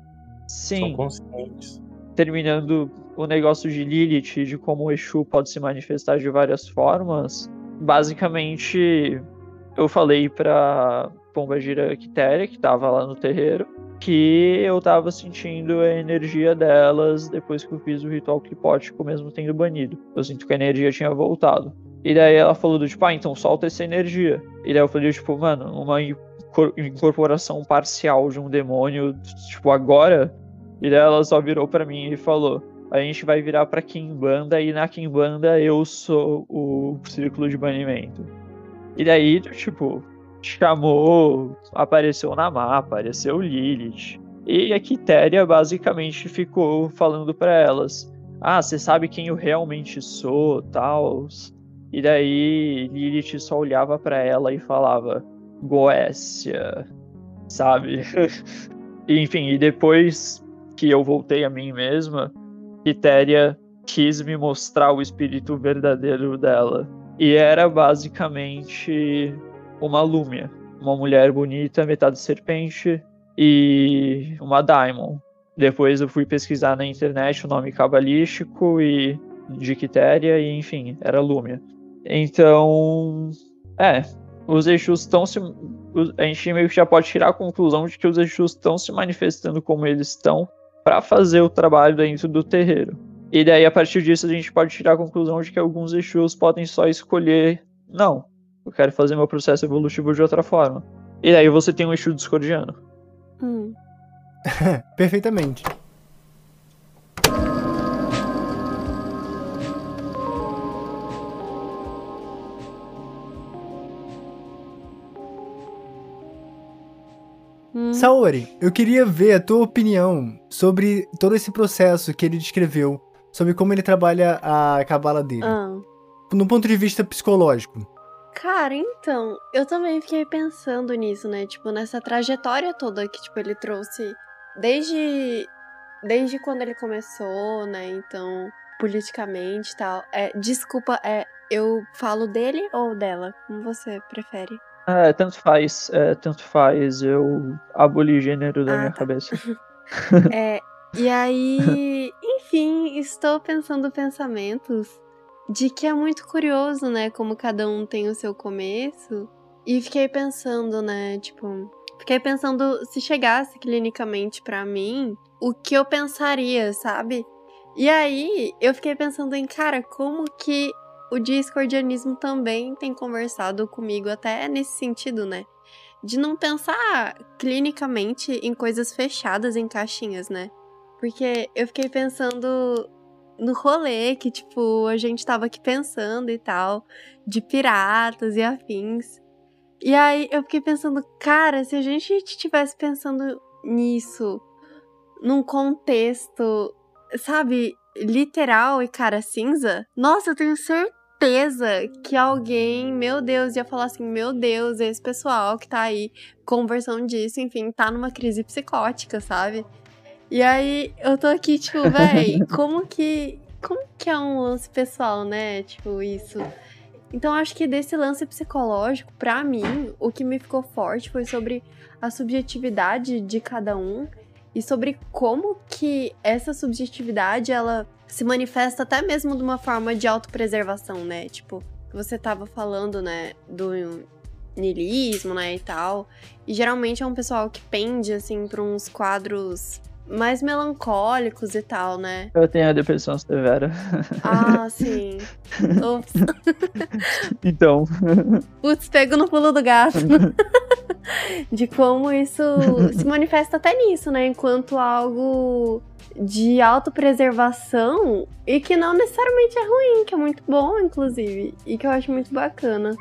São Sim, conscientes. terminando o negócio de Lilith, de como o Exu pode se manifestar de várias formas, basicamente eu falei pra Pombagira Quitéria, que tava lá no terreiro, que eu tava sentindo a energia delas depois que eu fiz o ritual clipótico, mesmo tendo banido. Eu sinto que a energia tinha voltado. E daí ela falou do tipo, ah, então solta essa energia. E daí eu falei, tipo, mano, uma incor- incorporação parcial de um demônio, tipo, agora e daí ela só virou pra mim e falou: A gente vai virar pra Kimbanda e na Kimbanda eu sou o círculo de banimento. E daí, tipo, chamou, apareceu Namá, apareceu Lilith. E a Quitéria basicamente ficou falando pra elas: Ah, você sabe quem eu realmente sou, tal. E daí Lilith só olhava pra ela e falava: Goécia, sabe? Enfim, e depois que eu voltei a mim mesma, Quitéria quis me mostrar o espírito verdadeiro dela. E era basicamente uma Lúmia. Uma mulher bonita, metade serpente e uma Daimon. Depois eu fui pesquisar na internet o nome cabalístico e de Quitéria e enfim, era Lúmia. Então, é, os Exus estão se. A gente meio que já pode tirar a conclusão de que os Exus estão se manifestando como eles estão para fazer o trabalho dentro do terreiro. E daí, a partir disso, a gente pode tirar a conclusão de que alguns Exus podem só escolher. Não, eu quero fazer meu processo evolutivo de outra forma. E daí você tem um Exu discordiano. Hum. Perfeitamente. Hum. Saori, eu queria ver a tua opinião sobre todo esse processo que ele descreveu, sobre como ele trabalha a cabala dele, Ah. no ponto de vista psicológico. Cara, então, eu também fiquei pensando nisso, né? Tipo, nessa trajetória toda que, tipo, ele trouxe desde, desde quando ele começou, né? Então, politicamente e tal. É, desculpa, é, eu falo dele ou dela? Como você prefere? É, tanto faz, é, tanto faz. Eu aboli gênero da Ah, minha tá. cabeça. É, e aí, enfim, estou pensando pensamentos de que é muito curioso, né? Como cada um tem o seu começo. E fiquei pensando, né? Tipo, fiquei pensando se chegasse clinicamente pra mim, o que eu pensaria, sabe? E aí, eu fiquei pensando em, cara, como que o discordianismo também tem conversado comigo até nesse sentido, né? De não pensar clinicamente em coisas fechadas em caixinhas, né? Porque eu fiquei pensando no rolê que, tipo, a gente tava aqui pensando e tal, de piratas e afins. E aí eu fiquei pensando, cara, se a gente estivesse pensando nisso num contexto, sabe, literal e cara cinza, nossa, eu tenho certeza que alguém, meu Deus, ia falar assim: meu Deus, esse pessoal que tá aí conversando disso, enfim, tá numa crise psicótica, sabe? E aí eu tô aqui, tipo, véi, como que. Como que é um lance pessoal, né? Tipo, isso. Então acho que desse lance psicológico, pra mim, o que me ficou forte foi sobre a subjetividade de cada um e sobre como que essa subjetividade ela se manifesta até mesmo de uma forma de autopreservação, né? Tipo, você tava falando, né, do niilismo, né, e tal. E geralmente é um pessoal que pende assim para uns quadros mais melancólicos e tal, né? Eu tenho a depressão severa. Ah, sim. Ups. Então, Putz, pego no pulo do gato. de como isso se manifesta até nisso, né? Enquanto algo de autopreservação e que não necessariamente é ruim, que é muito bom, inclusive, e que eu acho muito bacana.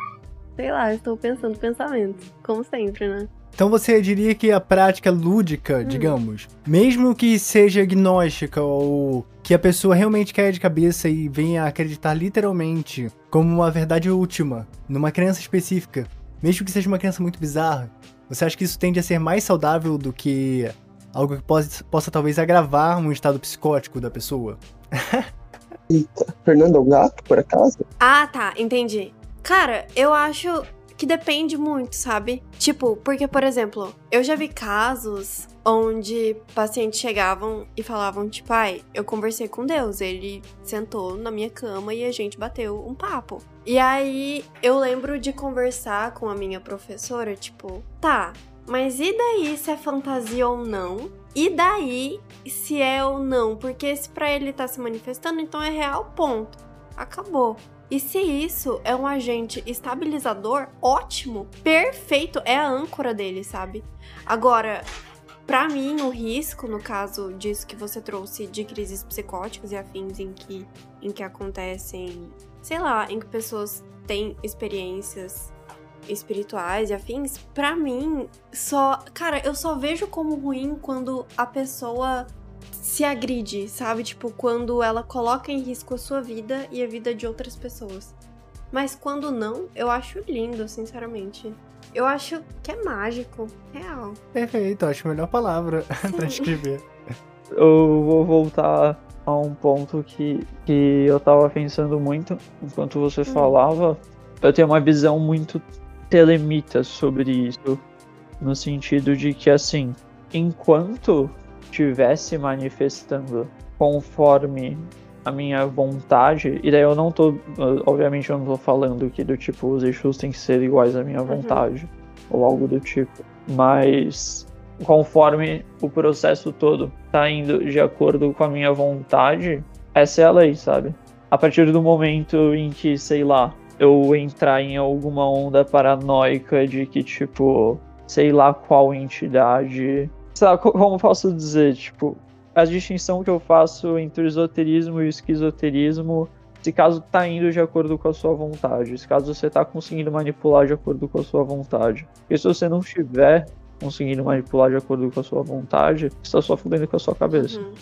Sei lá, estou pensando pensamentos, como sempre, né? Então você diria que a prática lúdica, digamos, mesmo que seja agnóstica ou que a pessoa realmente caia de cabeça e venha a acreditar literalmente como uma verdade última numa crença específica, mesmo que seja uma crença muito bizarra, você acha que isso tende a ser mais saudável do que algo que possa, possa talvez agravar um estado psicótico da pessoa? Eita, Fernando é o gato, por acaso? Ah, tá, entendi. Cara, eu acho que depende muito, sabe? Tipo, porque, por exemplo, eu já vi casos onde pacientes chegavam e falavam, tipo, ai, eu conversei com Deus, ele sentou na minha cama e a gente bateu um papo. E aí eu lembro de conversar com a minha professora, tipo, tá, mas e daí se é fantasia ou não? E daí se é ou não? Porque se pra ele tá se manifestando, então é real, ponto. Acabou. E se isso é um agente estabilizador, ótimo, perfeito, é a âncora dele, sabe? Agora, para mim, o risco, no caso disso que você trouxe de crises psicóticas e afins em que, em que acontecem, sei lá, em que pessoas têm experiências espirituais e afins, para mim, só. Cara, eu só vejo como ruim quando a pessoa se agride, sabe? Tipo, quando ela coloca em risco a sua vida e a vida de outras pessoas. Mas quando não, eu acho lindo, sinceramente. Eu acho que é mágico, real. Perfeito, acho a melhor palavra pra descrever. Eu vou voltar a um ponto que, que eu tava pensando muito enquanto você falava. Eu tenho uma visão muito telemita sobre isso. No sentido de que, assim, enquanto estivesse manifestando conforme a minha vontade, e daí eu não tô, obviamente eu não tô falando que do tipo os eixos têm que ser iguais à minha vontade, ou algo do tipo, mas conforme o processo todo tá indo de acordo com a minha vontade, essa é a lei, sabe? A partir do momento em que, sei lá, eu entrar em alguma onda paranoica de que, tipo, sei lá qual entidade lá, como posso dizer, tipo, a distinção que eu faço entre o esoterismo e o esquizoterismo, se caso tá indo de acordo com a sua vontade, se caso você tá conseguindo manipular de acordo com a sua vontade. Porque se você não estiver conseguindo manipular de acordo com a sua vontade, você tá só fudendo com a sua cabeça. Uhum.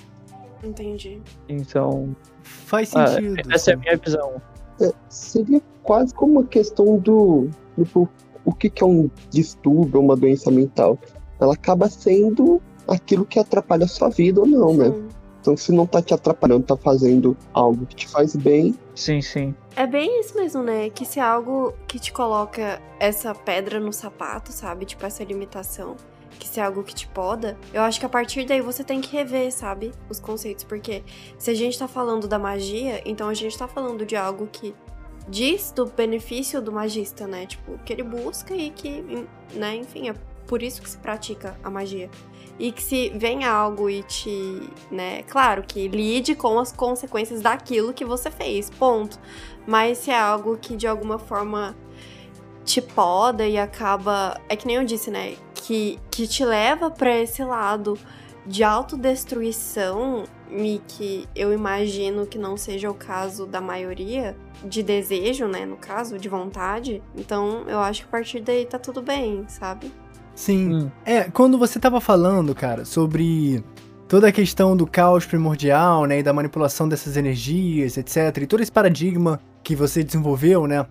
Entendi. Então, Faz é, sentido. essa é a minha visão. É, seria quase como uma questão do. Tipo, o que, que é um distúrbio, uma doença mental? Ela acaba sendo aquilo que atrapalha a sua vida ou não, né? Sim. Então, se não tá te atrapalhando, tá fazendo algo que te faz bem, Sim, sim. É bem isso mesmo, né? Que se é algo que te coloca essa pedra no sapato, sabe? Tipo, essa limitação. Que se é algo que te poda, eu acho que a partir daí você tem que rever, sabe? Os conceitos. Porque se a gente tá falando da magia, então a gente tá falando de algo que diz do benefício do magista, né? Tipo, que ele busca e que, né? Enfim, é por isso que se pratica a magia. E que se vem algo e te, né, claro que lide com as consequências daquilo que você fez, ponto. Mas se é algo que de alguma forma te poda e acaba, é que nem eu disse, né, que que te leva pra esse lado de autodestruição e que eu imagino que não seja o caso da maioria, de desejo, né, no caso, de vontade. Então, eu acho que a partir daí tá tudo bem, sabe? Sim. Hum. É, quando você tava falando, cara, sobre toda a questão do caos primordial, né, e da manipulação dessas energias, etc, e todo esse paradigma que você desenvolveu, né,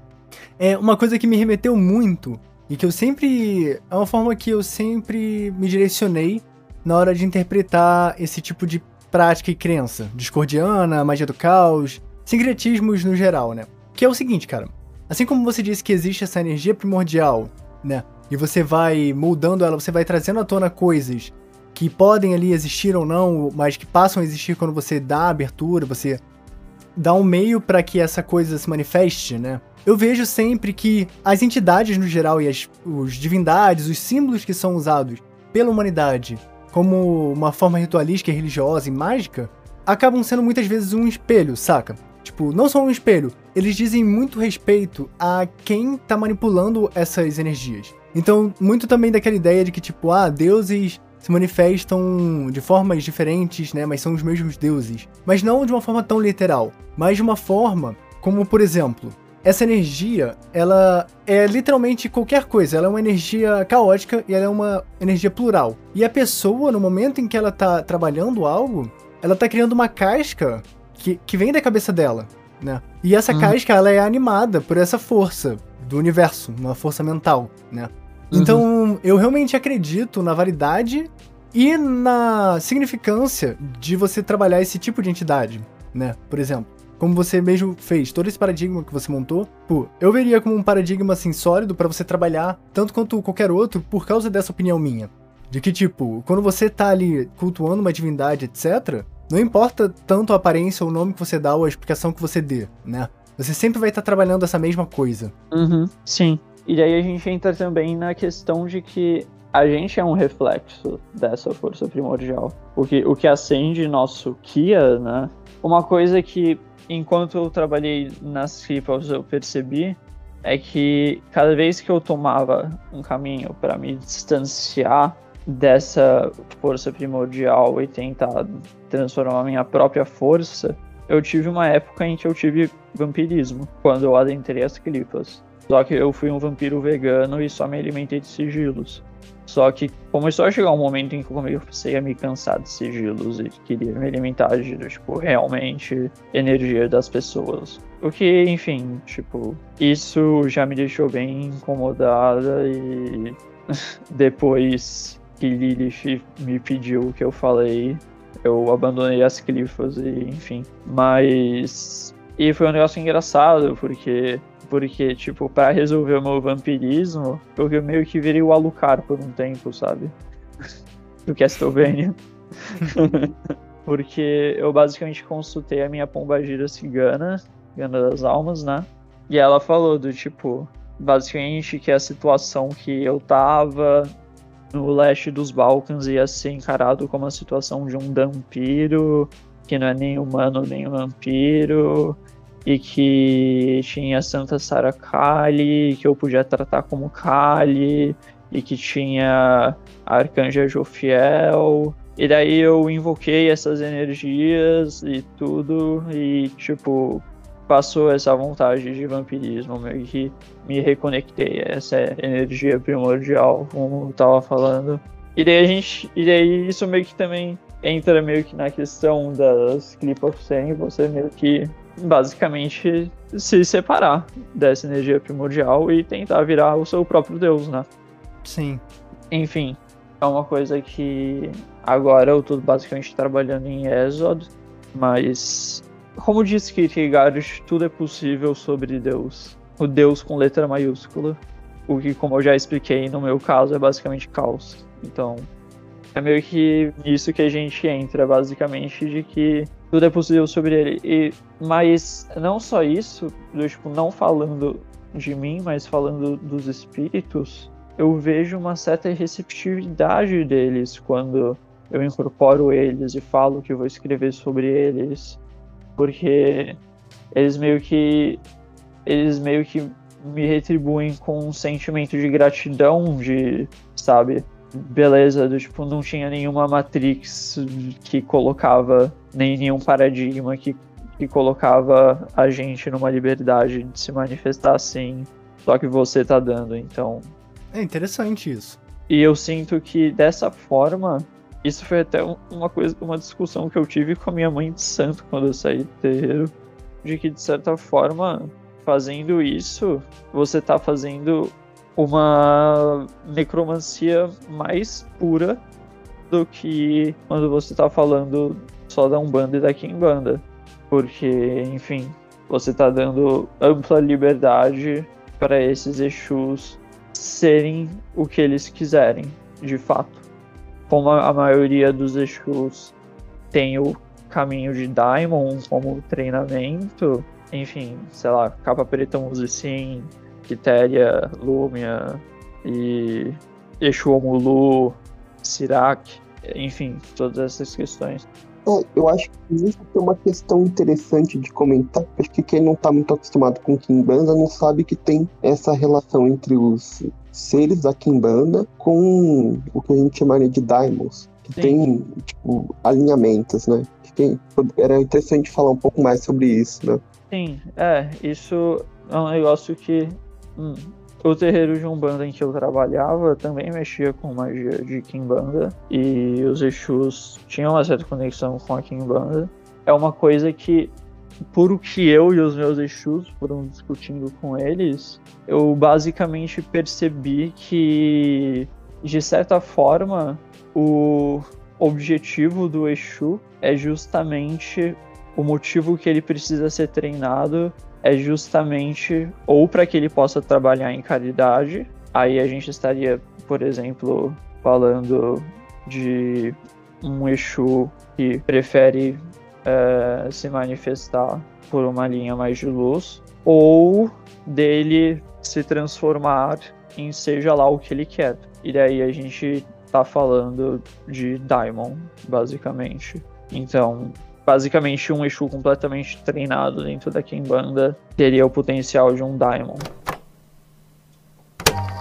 é uma coisa que me remeteu muito e que eu sempre é uma forma que eu sempre me direcionei na hora de interpretar esse tipo de prática e crença, discordiana, magia do caos, sincretismos no geral, né? Que é o seguinte, cara, assim como você disse que existe essa energia primordial, né, e você vai moldando ela, você vai trazendo à tona coisas que podem ali existir ou não, mas que passam a existir quando você dá a abertura, você dá um meio para que essa coisa se manifeste, né? Eu vejo sempre que as entidades no geral e as os divindades, os símbolos que são usados pela humanidade como uma forma ritualística, religiosa e mágica, acabam sendo muitas vezes um espelho, saca? Tipo, não só um espelho, eles dizem muito respeito a quem tá manipulando essas energias. Então, muito também daquela ideia de que, tipo, ah, deuses se manifestam de formas diferentes, né? Mas são os mesmos deuses. Mas não de uma forma tão literal, mas de uma forma como, por exemplo, essa energia, ela é literalmente qualquer coisa. Ela é uma energia caótica e ela é uma energia plural. E a pessoa, no momento em que ela tá trabalhando algo, ela tá criando uma casca que, que vem da cabeça dela, né? E essa Uhum. casca, ela é animada por essa força do universo, uma força mental, né? Então, eu realmente acredito na validade e na significância de você trabalhar esse tipo de entidade, né? Por exemplo, como você mesmo fez, todo esse paradigma que você montou, pô, eu veria como um paradigma assim sólido pra você trabalhar tanto quanto qualquer outro por causa dessa opinião minha. De que, tipo, quando você tá ali cultuando uma divindade, etc., não importa tanto a aparência ou o nome que você dá ou a explicação que você dê, né? Você sempre vai estar trabalhando essa mesma coisa. Uhum, sim. E daí a gente entra também na questão de que a gente é um reflexo dessa força primordial. O que, o que acende nosso Kia, né? Uma coisa que, enquanto eu trabalhei nas Cripples, eu percebi é que cada vez que eu tomava um caminho para me distanciar dessa força primordial e tentar transformar minha própria força, eu tive uma época em que eu tive vampirismo, quando eu adentrei as clipas. Só que eu fui um vampiro vegano e só me alimentei de sigilos. Só que começou a chegar um momento em que eu comecei a me cansar de sigilos e queria me alimentar de, tipo, realmente energia das pessoas. O que, enfim, tipo, isso já me deixou bem incomodada e depois que Lilith me pediu o que eu falei, eu abandonei as clifas e, enfim. Mas. E foi um negócio engraçado, porque. Porque, tipo, pra resolver o meu vampirismo, eu meio que virei o Alucard por um tempo, sabe? Do Castlevania. porque eu basicamente consultei a minha pombagira cigana, cigana das almas, né? E ela falou do tipo, basicamente que a situação que eu tava no leste dos Balcãs ia ser encarado como a situação de um vampiro, que não é nem humano nem vampiro, e que tinha Santa Sara Kali, que eu podia tratar como Kali, e que tinha Arcanja Jofiel. E daí eu invoquei essas energias e tudo, e tipo, passou essa vontade de vampirismo, meio que me reconectei a essa energia primordial, como eu tava falando. E daí a gente. E daí isso meio que também entra meio que na questão das Clip of Sen, você meio que basicamente se separar dessa energia primordial e tentar virar o seu próprio deus, né? Sim. Enfim, é uma coisa que agora eu tô basicamente trabalhando em Exod, mas como diz Kierkegaard, tudo é possível sobre Deus. O Deus com letra maiúscula. O que, como eu já expliquei, no meu caso é basicamente caos. Então, é meio que nisso que a gente entra, basicamente, de que tudo é possível sobre ele. E, mas não só isso, do, tipo, não falando de mim, mas falando dos espíritos, eu vejo uma certa receptividade deles quando eu incorporo eles e falo que vou escrever sobre eles, porque eles meio que eles meio que me retribuem com um sentimento de gratidão, de, sabe, beleza, do tipo, não tinha nenhuma Matrix que colocava, nem nenhum paradigma que, que colocava a gente numa liberdade de se manifestar assim, só que você tá dando, então. É interessante isso. E eu sinto que dessa forma, isso foi até um- uma coisa, uma discussão que eu tive com a minha mãe de santo quando eu saí do terreiro, de que de certa forma, fazendo isso, você tá fazendo uma necromancia mais pura do que quando você tá falando só da Umbanda e da Kimbanda. Porque, enfim, você tá dando ampla liberdade para esses Exus serem o que eles quiserem, de fato. Como a a maioria dos Exus tem o caminho de Daimon como treinamento, enfim, sei lá, Capa Preta Musicim, Quitéria, Lúmia e Exu Omulu, Sirac, enfim, todas essas questões. É, eu acho que isso é uma questão interessante de comentar. Acho que quem não tá muito acostumado com Kimbanda não sabe que tem essa relação entre os seres da Kimbanda com o que a gente chamaria de Daimons. Que Sim. tem, tipo, alinhamentos, né? Que era interessante falar um pouco mais sobre isso, né? Sim, é, isso é um negócio que hum, o terreiro de Umbanda em que eu trabalhava também mexia com magia de Kimbanda e os Exus tinham uma certa conexão com a Kimbanda. É uma coisa que, por o que eu e os meus Exus foram discutindo com eles, eu basicamente percebi que, de certa forma, o objetivo do Exu é justamente o motivo que ele precisa ser treinado é justamente ou para que ele possa trabalhar em caridade. Aí a gente estaria, por exemplo, falando de um Exu que prefere eh, se manifestar por uma linha mais de luz, ou dele se transformar em seja lá o que ele quer. E daí a gente tá falando de Daimon, basicamente. Então, basicamente um Exu completamente treinado dentro da Kimbanda teria o potencial de um Daimon.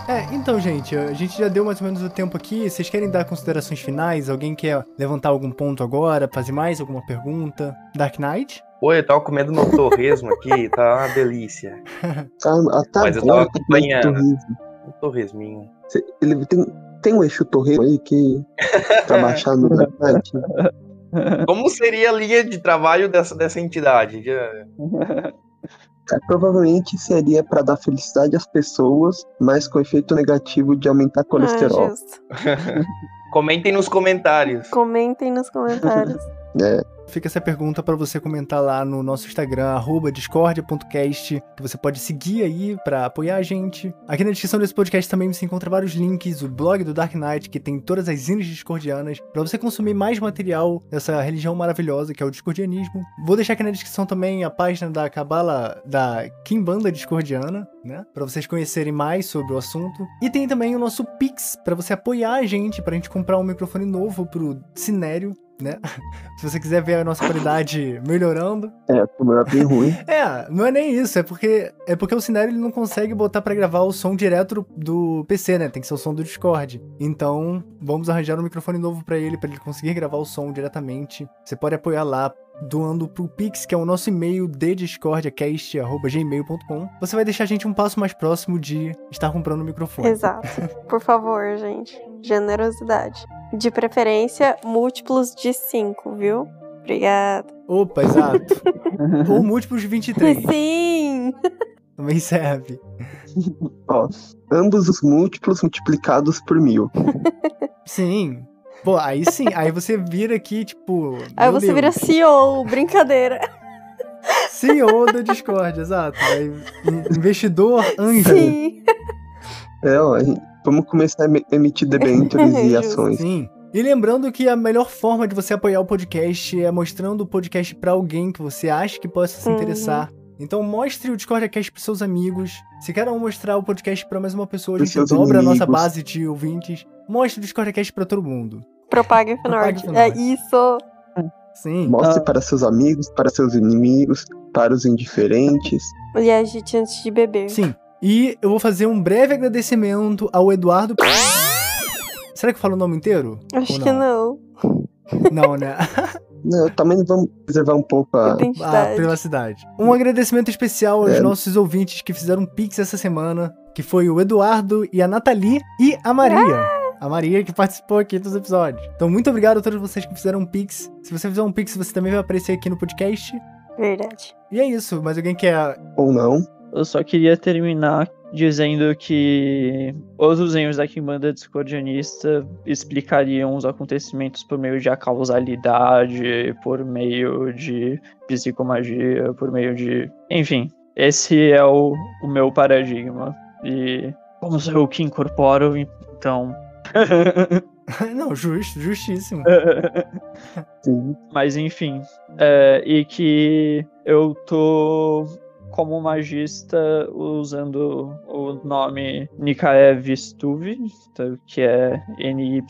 É, então, gente, a gente já deu mais ou menos o tempo aqui. Vocês querem dar considerações finais? Alguém quer levantar algum ponto agora? Fazer mais alguma pergunta? Dark Knight? Oi, eu tava comendo meu torresmo aqui, tá uma delícia. Ah, Até Mas eu tava tá acompanhando. torresmo. Um torresminho. Cê- Ele tem, tem um Exu Torresmo aí que pra baixar no Dark Knight. Como seria a linha de trabalho dessa, dessa entidade? É, provavelmente seria pra dar felicidade às pessoas, mas com efeito negativo de aumentar colesterol. Ah, justo. Comentem nos comentários. Comentem nos comentários. Né? Fica essa pergunta pra você comentar lá no nosso Instagram, discordia.cast, que você pode seguir aí pra apoiar a gente. Aqui na descrição desse podcast também você encontra vários links, o blog do Dark Knight, que tem todas as hinos discordianas, pra você consumir mais material dessa religião maravilhosa que é o discordianismo. Vou deixar aqui na descrição também a página da Cabala da Kimbanda Discordiana, né? Pra vocês conhecerem mais sobre o assunto. E tem também o nosso Pix, pra você apoiar a gente, pra gente comprar um microfone novo pro Cinério, né? Se você quiser ver a nossa qualidade melhorando. É, a câmera bem ruim. É, não é nem isso, é porque é porque o Cinério ele não consegue botar pra gravar o som direto do, PC, né? Tem que ser o som do Discord. Então, vamos arranjar um microfone novo pra ele, pra ele conseguir gravar o som diretamente. Você pode apoiar lá doando pro Pix, que é o nosso e-mail de discordiacast@gmail.com. Você vai deixar a gente um passo mais próximo de estar comprando um microfone. Exato. Por favor, gente. Generosidade. De preferência, múltiplos de 5, viu? Obrigada. Opa, exato. Ou múltiplos de 23. Sim! Também serve. Ó, ambos os múltiplos multiplicados por mil. Sim. Pô, aí sim, aí você vira aqui, tipo. Aí você Deus, vira CEO, brincadeira. CEO do Discord, exato. Aí, in- investidor anjo. Sim. É, ó, vamos começar a emi- emitir debêntures e ações. Sim. E lembrando que a melhor forma de você apoiar o podcast é mostrando o podcast pra alguém que você acha que possa se Uhum. interessar. Então mostre o Discord Cast pros seus amigos. Se quer mostrar o podcast pra mais uma pessoa, a gente dobra a nossa inimigos. base de ouvintes. Mostre o Discord Cast pra todo mundo. Propague. Fenord. É isso. Sim. Mostre Ah. para seus amigos, para seus inimigos, para os indiferentes. E agite antes de beber. Sim. E eu vou fazer um breve agradecimento ao Eduardo. Será que eu falo o nome inteiro? Acho Ou que não. Não, né? Não, também vamos preservar um pouco a. a privacidade. Um agradecimento especial aos É. nossos ouvintes que fizeram um pix essa semana, que foi o Eduardo e a Nathalie e a Maria. A Maria que participou aqui dos episódios. Então, muito obrigado a todos vocês que fizeram um pix. Se você fizer um pix, você também vai aparecer aqui no podcast. Verdade. E é isso. Mas alguém quer. Ou não. Eu só queria terminar dizendo que outros membros da Kimbanda Discordianista explicariam os acontecimentos por meio de a causalidade, por meio de psicomagia, por meio de. Enfim, esse é o, o meu paradigma. E como sou eu que incorporo, então. Não, justo, justíssimo. Sim. Mas enfim. é, e que eu tô como magista usando o nome Nikaev Stuve, tá, que é N-Y-K-A-E-V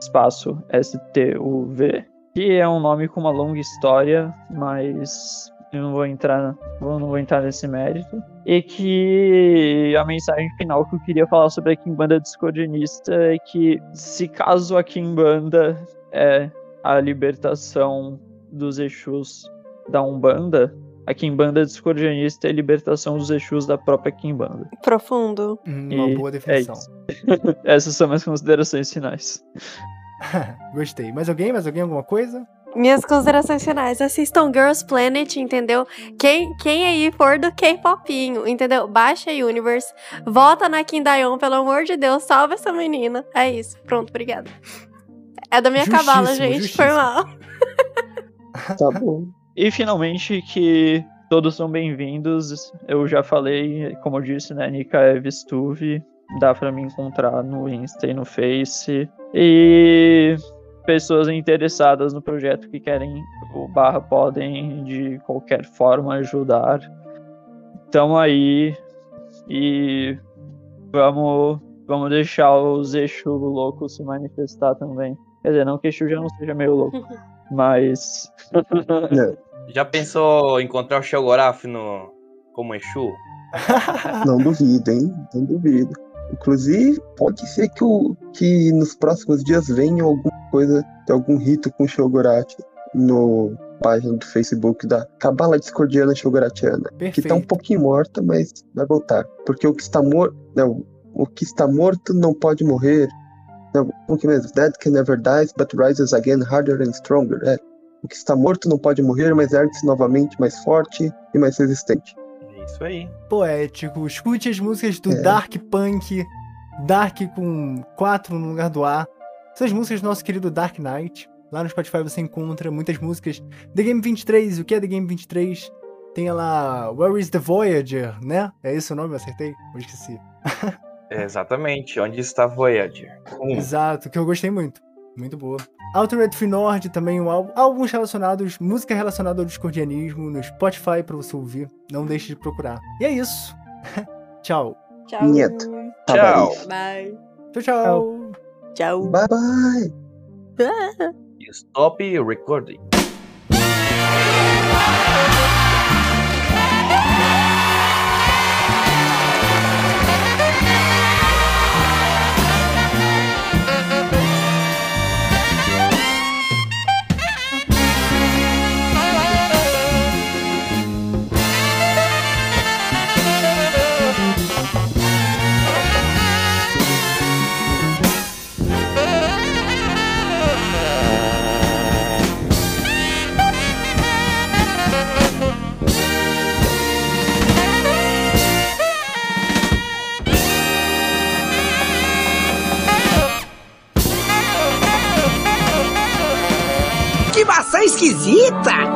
espaço STUV, que é um nome com uma longa história, mas eu não vou entrar, eu não vou entrar nesse mérito. E que a mensagem final que eu queria falar sobre a Kimbanda discordionista é que se caso a Kimbanda é a libertação dos Exus da Umbanda, a Kimbanda discordionista é a libertação dos Exus da própria Kimbanda. Profundo. Uma E boa é definição. isso. Essas são minhas considerações finais. Gostei. Mais alguém? Mais alguém? Alguma coisa? Minhas considerações finais. Assistam Girls Planet, entendeu? Quem, quem aí for do K-popinho, entendeu? Baixa a Universe. Vota na Kim Dayon, pelo amor de Deus. Salva essa menina. É isso. Pronto, obrigada. É da minha Justíssimo, cabala, gente. Foi justíssimo. mal. Tá bom. E finalmente que todos são bem-vindos. Eu já falei, como eu disse, né? Nika é. Dá pra me encontrar no Insta e no Face. E pessoas interessadas no projeto que querem o barra podem de qualquer forma ajudar. Então aí e vamos vamos deixar os Exu loucos se manifestar também. Quer dizer, não que Exu já não seja meio louco, mas Já pensou em encontrar o Shogoraf no como Exu? Não duvido, hein? Não duvido. Inclusive, pode ser que, o, que nos próximos dias venha alguma coisa, algum rito com Shogorachi no página do Facebook da Cabala Discordiana Shogoratiana. Que Perfeito. tá um pouquinho morta, mas vai voltar. Porque o que está morto. O que está morto não pode morrer. Não, como que mesmo? Dead can never die, but rises again harder and stronger. É. O que está morto não pode morrer, mas ergue-se novamente mais forte e mais resistente. É isso aí. Poético. Escute as músicas do É. Dark Punk. Dark com 4 no lugar do A. Essas músicas do nosso querido Dark Knight. Lá no Spotify você encontra muitas músicas. The Game 23, o que é The Game 23? Tem lá Where is the Voyager, né? É esse o nome? Eu acertei? Eu esqueci. É, exatamente. Onde está Voyager? Um. Exato, que eu gostei muito. Muito boa. Altered Finord também, um álbum, álbuns relacionados, música relacionada ao discordianismo no Spotify pra você ouvir. Não deixe de procurar. E é isso. tchau. Tchau. Nieto. Tchau. Bye. Tchau, tchau. Tchau. Bye bye! Stop recording. Esquisita!